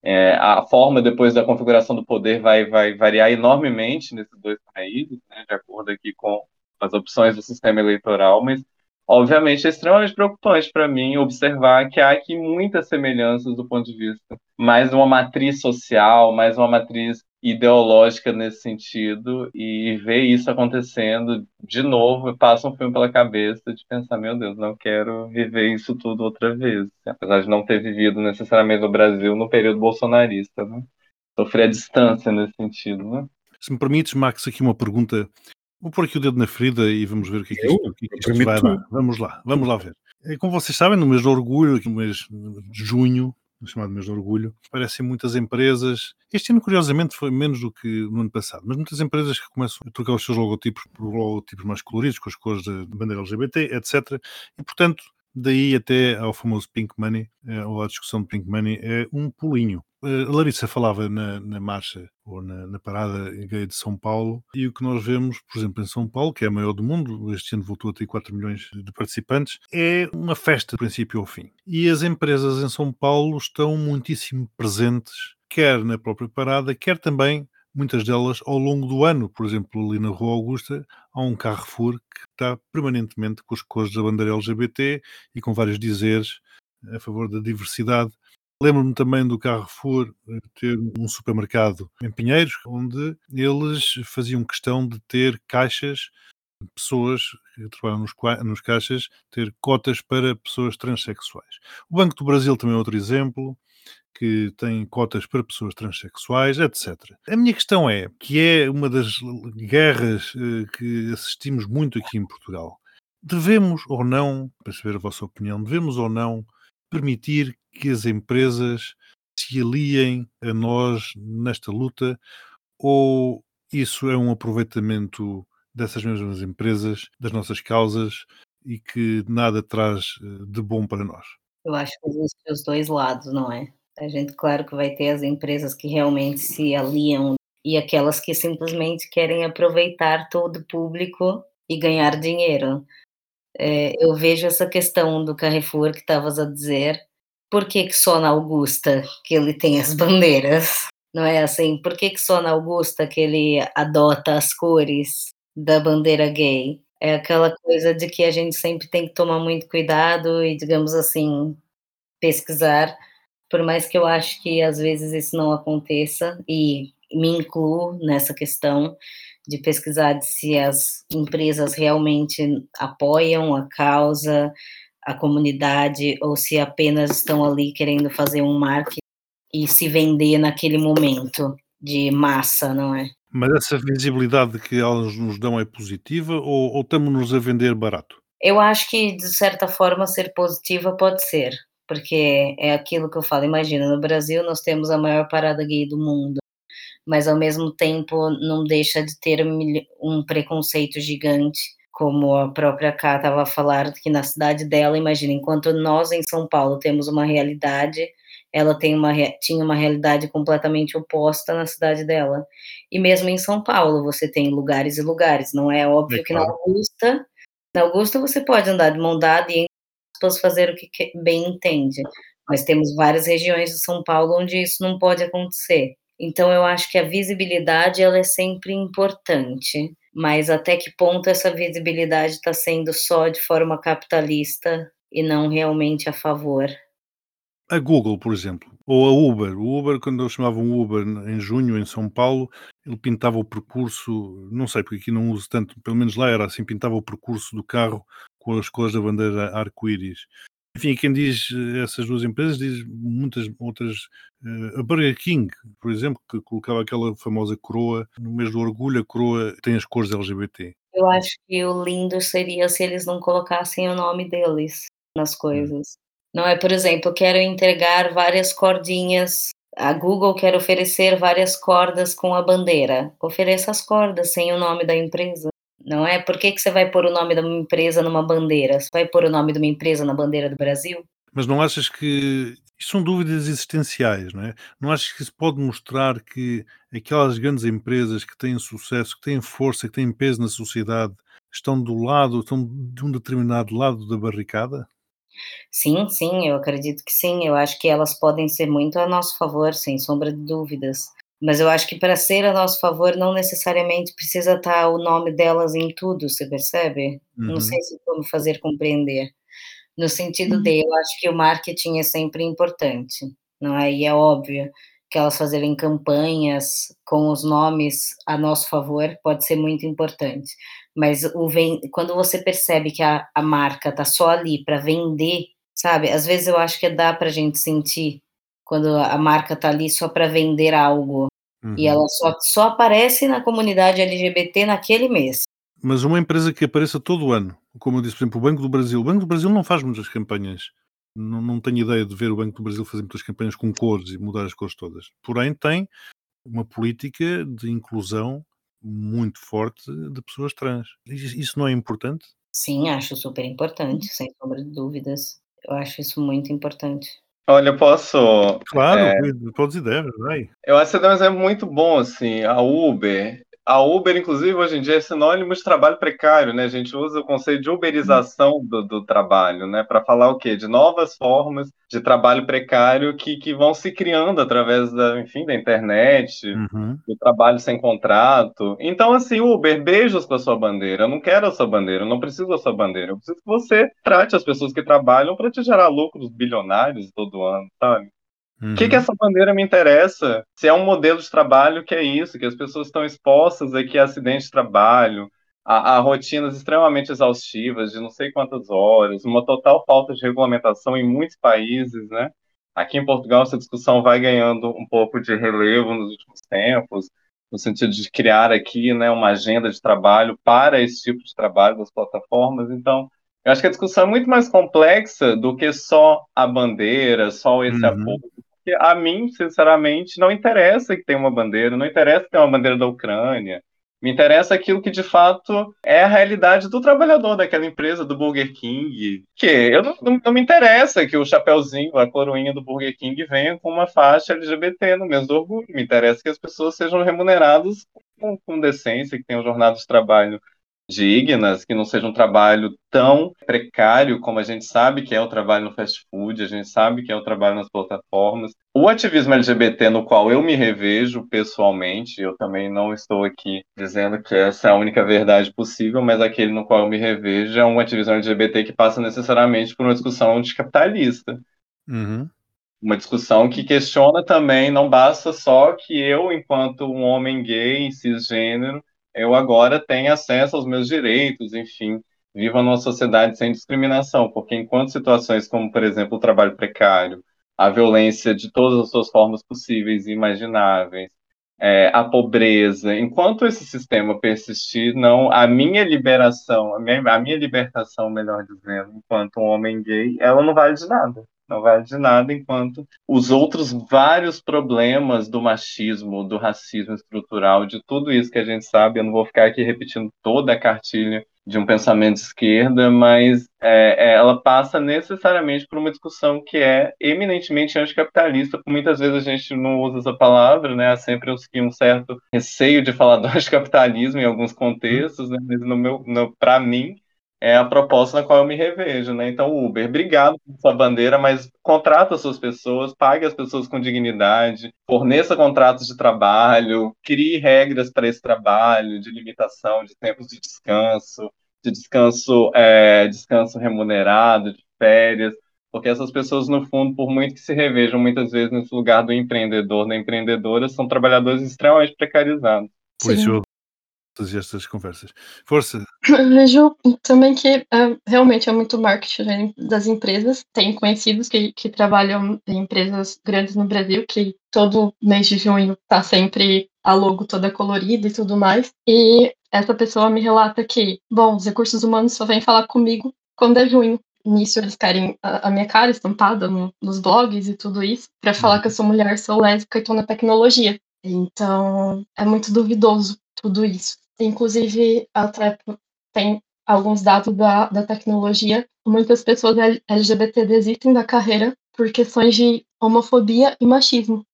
É, a forma depois da configuração do poder vai, vai variar enormemente nesses dois países, né, de acordo aqui com as opções do sistema eleitoral, mas obviamente é extremamente preocupante para mim observar que há aqui muitas semelhanças do ponto de vista mais uma matriz social, mais uma matriz ideológica nesse sentido e ver isso acontecendo de novo passa um filme pela cabeça de pensar meu Deus não quero viver isso tudo outra vez. Apesar de não ter vivido necessariamente no Brasil no período bolsonarista né? sofrer a distância nesse sentido né? se me permites Max aqui uma pergunta. Vou pôr aqui o dedo na ferida e vamos ver o que, é que isto, o que, é que isto vai dar. Vamos lá vamos lá ver. É, como vocês sabem no mês de orgulho no mês de junho chamado de orgulho, aparecem muitas empresas. Este ano, curiosamente, foi menos do que no ano passado, mas muitas empresas que começam a trocar os seus logotipos por logotipos mais coloridos, com as cores da bandeira LGBT, etc. E, portanto, daí até ao famoso Pink Money, eh, ou à discussão de Pink Money, é um pulinho. Eh, a Larissa falava na, na marcha ou na, na, parada gay de São Paulo e o que nós vemos, por exemplo, em São Paulo, que é a maior do mundo, este ano voltou a ter 4 milhões de participantes, é uma festa do princípio ao fim. E as empresas em São Paulo estão muitíssimo presentes, quer na própria parada, quer também muitas delas ao longo do ano. Por exemplo, ali na Rua Augusta há um Carrefour que está permanentemente com as cores da bandeira LGBT e com vários dizeres a favor da diversidade. Lembro-me também do Carrefour eh, ter um supermercado em Pinheiros, onde eles faziam questão de ter caixas, pessoas que trabalham nos, nos caixas, ter cotas para pessoas transexuais. O Banco do Brasil também é outro exemplo que tem cotas para pessoas transexuais, etc. A minha questão é, que é uma das guerras uh, que assistimos muito aqui em Portugal, devemos ou não, para saber a vossa opinião, devemos ou não permitir que as empresas se aliem a nós nesta luta ou isso é um aproveitamento dessas mesmas empresas, das nossas causas e que nada traz eh, de bom para nós? Eu acho que existem os dois lados, não é? A gente, claro que vai ter as empresas que realmente se aliam e aquelas que simplesmente querem aproveitar todo o público e ganhar dinheiro. É, eu vejo essa questão do Carrefour que estavas a dizer. Por que, que só na Augusta que ele tem as bandeiras? Não é assim? Por que, que só na Augusta que ele adota as cores da bandeira gay? É aquela coisa de que a gente sempre tem que tomar muito cuidado e, digamos assim, pesquisar por mais que eu acho que às vezes isso não aconteça, e me incluo nessa questão de pesquisar se as empresas realmente apoiam a causa, a comunidade, ou se apenas estão ali querendo fazer um marketing e se vender naquele momento de massa, não é? Mas essa visibilidade que elas nos dão é positiva ou, ou estamos-nos a vender barato? Eu acho que, de certa forma, ser positiva pode ser, porque é aquilo que eu falo. Imagina, no Brasil nós temos a maior parada gay do mundo, mas ao mesmo tempo não deixa de ter um preconceito gigante, como a própria Cá estava a falar, que na cidade dela, imagina, enquanto nós em São Paulo temos uma realidade, ela tem uma, tinha uma realidade completamente oposta na cidade dela. E mesmo em São Paulo, você tem lugares e lugares, não é óbvio é claro. que na Augusta, na Augusta você pode andar de mão dada e aspas, fazer o que bem entende. Mas temos várias regiões de São Paulo onde isso não pode acontecer. Então eu acho que a visibilidade ela é sempre importante, mas até que ponto essa visibilidade está sendo só de forma capitalista e não realmente a favor? A Google, por exemplo, ou a Uber. O Uber, quando eu chamava um Uber em junho em São Paulo, ele pintava o percurso, não sei porque aqui não uso tanto, pelo menos lá era assim, pintava o percurso do carro com as cores da bandeira arco-íris. Enfim, quem diz eh, essas duas empresas diz muitas outras. Uh, a Burger King, por exemplo, que colocava aquela famosa coroa, no mês do orgulho, a coroa tem as cores LGBT. Eu acho que o lindo seria se eles não colocassem o nome deles nas coisas. Não é, por exemplo, quero entregar várias cordinhas. A Google quer oferecer várias cordas com a bandeira. Ofereça as cordas sem o nome da empresa. Não é? Por que, que você vai pôr o nome de uma empresa numa bandeira? Você vai pôr o nome de uma empresa na bandeira do Brasil? Mas não achas que isto são dúvidas existenciais, não é? Não achas que isso pode mostrar que aquelas grandes empresas que têm sucesso, que têm força, que têm peso na sociedade, estão do lado, estão de um determinado lado da barricada? Sim, sim, eu acredito que sim. Eu acho que elas podem ser muito a nosso favor, sem sombra de dúvidas. Mas eu acho que para ser a nosso favor, não necessariamente precisa estar o nome delas em tudo, você percebe? Não Uhum. sei se como fazer compreender. No sentido de, eu acho que o marketing é sempre importante, não é? E é óbvio que elas fazerem campanhas com os nomes a nosso favor pode ser muito importante. Mas o ven quando você percebe que a, a marca está só ali para vender, sabe? Às vezes eu acho que dá para a gente sentir quando a marca está ali só para vender algo e Uhum. ela só, só aparece na comunidade LGBT naquele mês. Mas uma empresa que apareça todo ano, como eu disse, por exemplo, o Banco do Brasil. O Banco do Brasil não faz muitas campanhas. Não, não tenho ideia de ver o Banco do Brasil fazer muitas campanhas com cores e mudar as cores todas. Porém, tem uma política de inclusão muito forte de pessoas trans. Isso não é importante? Sim, acho super importante, sem sombra de dúvidas. Eu acho isso muito importante. Olha, eu posso. Claro, é, podes e deves, vai. eu acho que você deu um exemplo muito bom, assim, a Uber. A Uber, inclusive, hoje em dia é sinônimo de trabalho precário, né? A gente usa o conceito de uberização do, do trabalho, né? Para falar o quê? De novas formas de trabalho precário que, que vão se criando através da, enfim, da internet, Uhum. do trabalho sem contrato. Então, assim, Uber, beijos com a sua bandeira. Eu não quero a sua bandeira, eu não preciso da sua bandeira. Eu preciso que você trate as pessoas que trabalham para te gerar lucros bilionários todo ano, sabe? O que, que Uhum. essa bandeira me interessa? Se é um modelo de trabalho que é isso, que as pessoas estão expostas aqui a acidentes de trabalho, a, a rotinas extremamente exaustivas, de não sei quantas horas, uma total falta de regulamentação em muitos países, né? Aqui em Portugal, essa discussão vai ganhando um pouco de relevo nos últimos tempos, no sentido de criar aqui, né, uma agenda de trabalho para esse tipo de trabalho das plataformas. Então, eu acho que a discussão é muito mais complexa do que só a bandeira, só esse Uhum. apoio. Porque a mim, sinceramente, não interessa que tenha uma bandeira, não interessa que tenha uma bandeira da Ucrânia. Me interessa aquilo que de fato é a realidade do trabalhador daquela empresa, do Burger King. Que eu não, não, não me interessa que o chapeuzinho, a coroinha do Burger King venha com uma faixa LGBT no mês do orgulho. Me interessa que as pessoas sejam remuneradas com, com decência, que tenham jornadas de trabalho dignas, que não seja um trabalho tão precário como a gente sabe que é o trabalho no fast food, a gente sabe que é o trabalho nas plataformas. O ativismo LGBT no qual eu me revejo pessoalmente, eu também não estou aqui dizendo que essa é a única verdade possível, mas aquele no qual eu me revejo é um ativismo LGBT que passa necessariamente por uma discussão anticapitalista Uhum. uma discussão que questiona também, não basta só que eu, enquanto um homem gay, cisgênero, eu agora tenha acesso aos meus direitos, enfim, viva numa sociedade sem discriminação, porque enquanto situações como, por exemplo, o trabalho precário, a violência de todas as suas formas possíveis e imagináveis, é, a pobreza, enquanto esse sistema persistir, não, a minha liberação, a minha, a minha libertação, melhor dizendo, enquanto um homem gay, ela não vale de nada não vale de nada enquanto os outros vários problemas do machismo, do racismo estrutural, de tudo isso que a gente sabe, eu não vou ficar aqui repetindo toda a cartilha de um pensamento de esquerda, mas é, ela passa necessariamente por uma discussão que é eminentemente anticapitalista, muitas vezes a gente não usa essa palavra, né? Há sempre um certo receio de falar do <laughs> anticapitalismo em alguns contextos, né? mas no meu, para mim, é a proposta na qual eu me revejo, né? Então, Uber, obrigado por sua bandeira, mas contrata as suas pessoas, pague as pessoas com dignidade, forneça contratos de trabalho, crie regras para esse trabalho, de limitação de tempos de descanso, de descanso, é, descanso remunerado, de férias, porque essas pessoas, no fundo, por muito que se revejam muitas vezes nesse lugar do empreendedor, da empreendedora, são trabalhadores extremamente precarizados. Por isso Sim. eu fazer estas conversas. Força. Eu vejo também que é, realmente é muito marketing das empresas. Tem conhecidos que, que trabalham em empresas grandes no Brasil, que todo mês de junho está sempre a logo toda colorida e tudo mais. E essa pessoa me relata que, bom, os recursos humanos só vêm falar comigo quando é junho. Nisso eles querem a, a minha cara estampada no, nos blogs e tudo isso, para falar que eu sou mulher, sou lésbica e tô na tecnologia. Então, é muito duvidoso tudo isso. Inclusive, até tem alguns dados da, da tecnologia. Muitas pessoas LGBT desistem da carreira por questões de homofobia e machismo.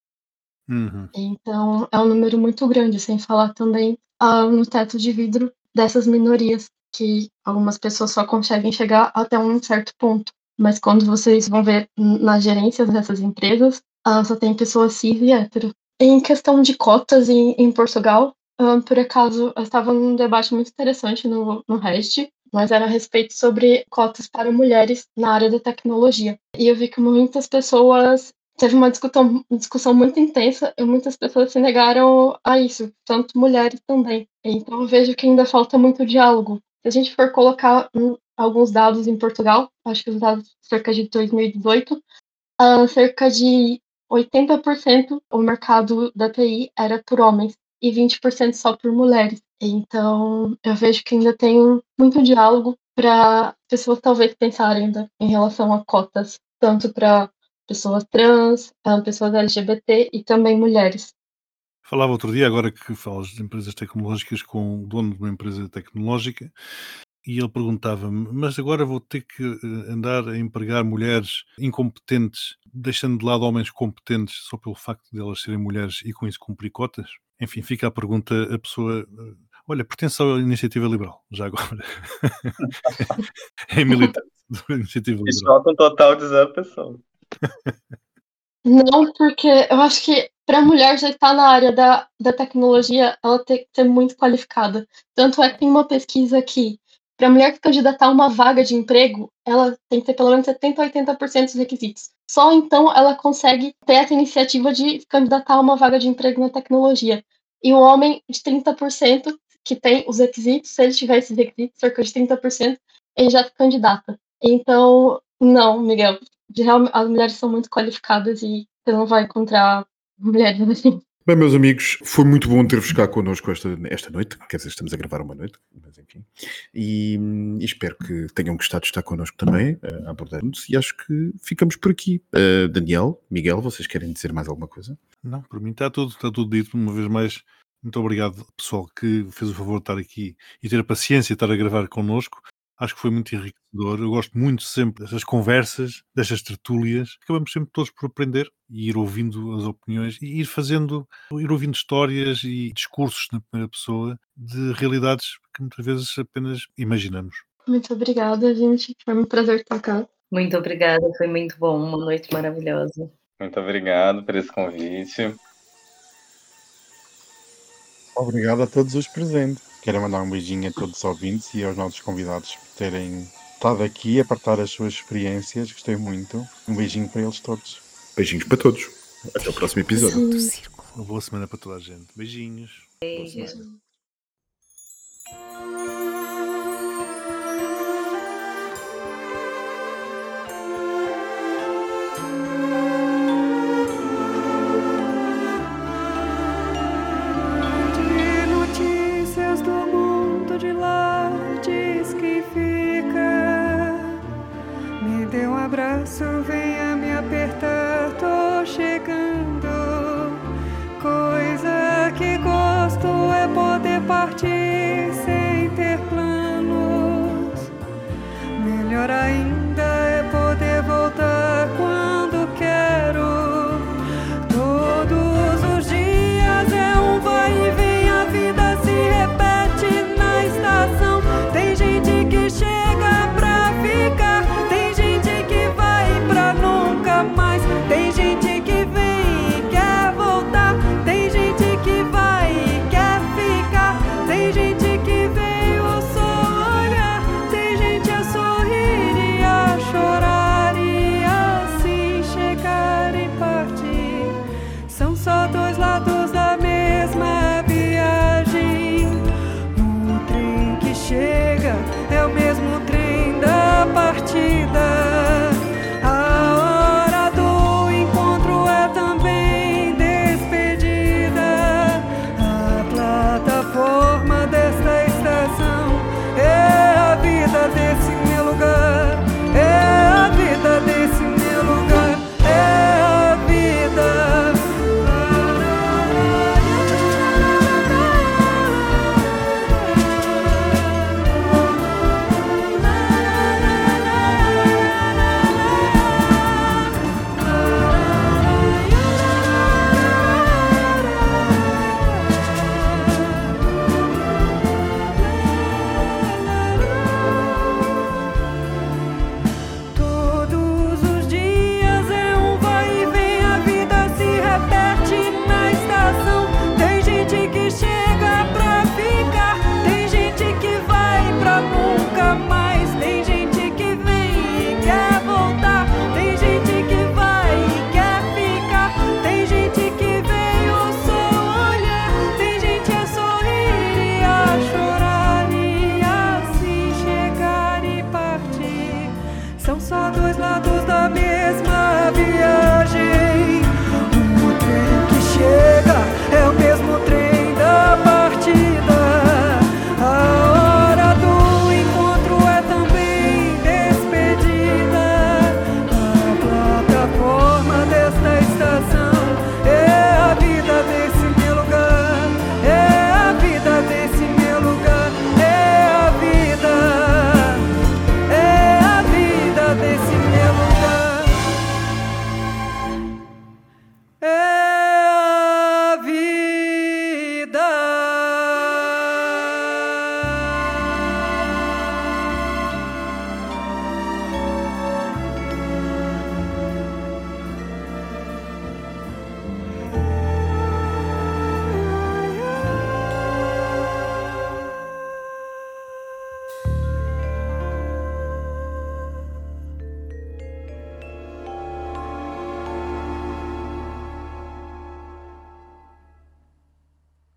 Uhum. Então, é um número muito grande, sem falar também ah, no teto de vidro dessas minorias, que algumas pessoas só conseguem chegar até um certo ponto. Mas quando vocês vão ver nas gerências dessas empresas, ah, só tem pessoas cis e hétero. Em questão de cotas em, em Portugal, por acaso, eu estava num debate muito interessante no, no Reddit, mas era a respeito sobre cotas para mulheres na área da tecnologia. E eu vi que muitas pessoas teve uma discussão, discussão muito intensa e muitas pessoas se negaram a isso, tanto mulheres também. Então eu vejo que ainda falta muito diálogo. Se a gente for colocar um, alguns dados em Portugal, acho que os dados cerca de 2018, uh, cerca de 80% o mercado da TI era por homens e 20% só por mulheres. Então, eu vejo que ainda tem muito diálogo para pessoas talvez pensarem ainda em relação a cotas, tanto para pessoas trans, pessoas LGBT e também mulheres. Falava outro dia, agora que falas de empresas tecnológicas, com o dono de uma empresa tecnológica, e ele perguntava-me: Mas agora vou ter que eh, andar a empregar mulheres incompetentes, deixando de lado homens competentes só pelo facto de elas serem mulheres e com isso cumprir cotas? Enfim, fica a pergunta: a pessoa, eh, olha, pertence à Iniciativa Liberal, já agora. <laughs> é militante da Iniciativa Liberal. Isso com total desatenção. Não, porque eu acho que para a mulher já estar na área da, da tecnologia, ela tem que ser muito qualificada. Tanto é que tem uma pesquisa que, para a mulher se candidatar a uma vaga de emprego, ela tem que ter pelo menos 70% ou 80% dos requisitos. Só então ela consegue ter essa iniciativa de candidatar a uma vaga de emprego na tecnologia. E o homem de 30%, que tem os requisitos, se ele tiver esses requisitos, cerca de 30%, ele já se candidata. Então, não, Miguel, as mulheres são muito qualificadas e você não vai encontrar mulheres assim. Bem, meus amigos, foi muito bom ter-vos cá connosco esta, esta noite. Quer dizer, estamos a gravar uma noite, mas enfim. E, e espero que tenham gostado de estar connosco também, uh, a abordar-nos. E acho que ficamos por aqui. Uh, Daniel, Miguel, vocês querem dizer mais alguma coisa? Não, por mim está tudo, está tudo dito. Uma vez mais, muito obrigado, pessoal, que fez o favor de estar aqui e ter a paciência de estar a gravar connosco. Acho que foi muito enriquecedor. Eu gosto muito sempre dessas conversas, destas tertúlias. Acabamos sempre todos por aprender e ir ouvindo as opiniões e ir fazendo, ir ouvindo histórias e discursos na primeira pessoa de realidades que muitas vezes apenas imaginamos. Muito obrigada, gente. Foi um prazer estar cá. Muito obrigada, foi muito bom. Uma noite maravilhosa. Muito obrigado por esse convite. Obrigado a todos os presentes. Quero mandar um beijinho a todos os ouvintes e aos nossos convidados por terem estado aqui a partilhar as suas experiências. Gostei muito. Um beijinho para eles todos. Beijinhos para todos. Até o próximo episódio. Uma boa semana para toda a gente. Beijinhos. Beijos. Abraço, venha me apertar, tô chegando. Coisa que gosto é poder partir sem ter planos. Melhor ainda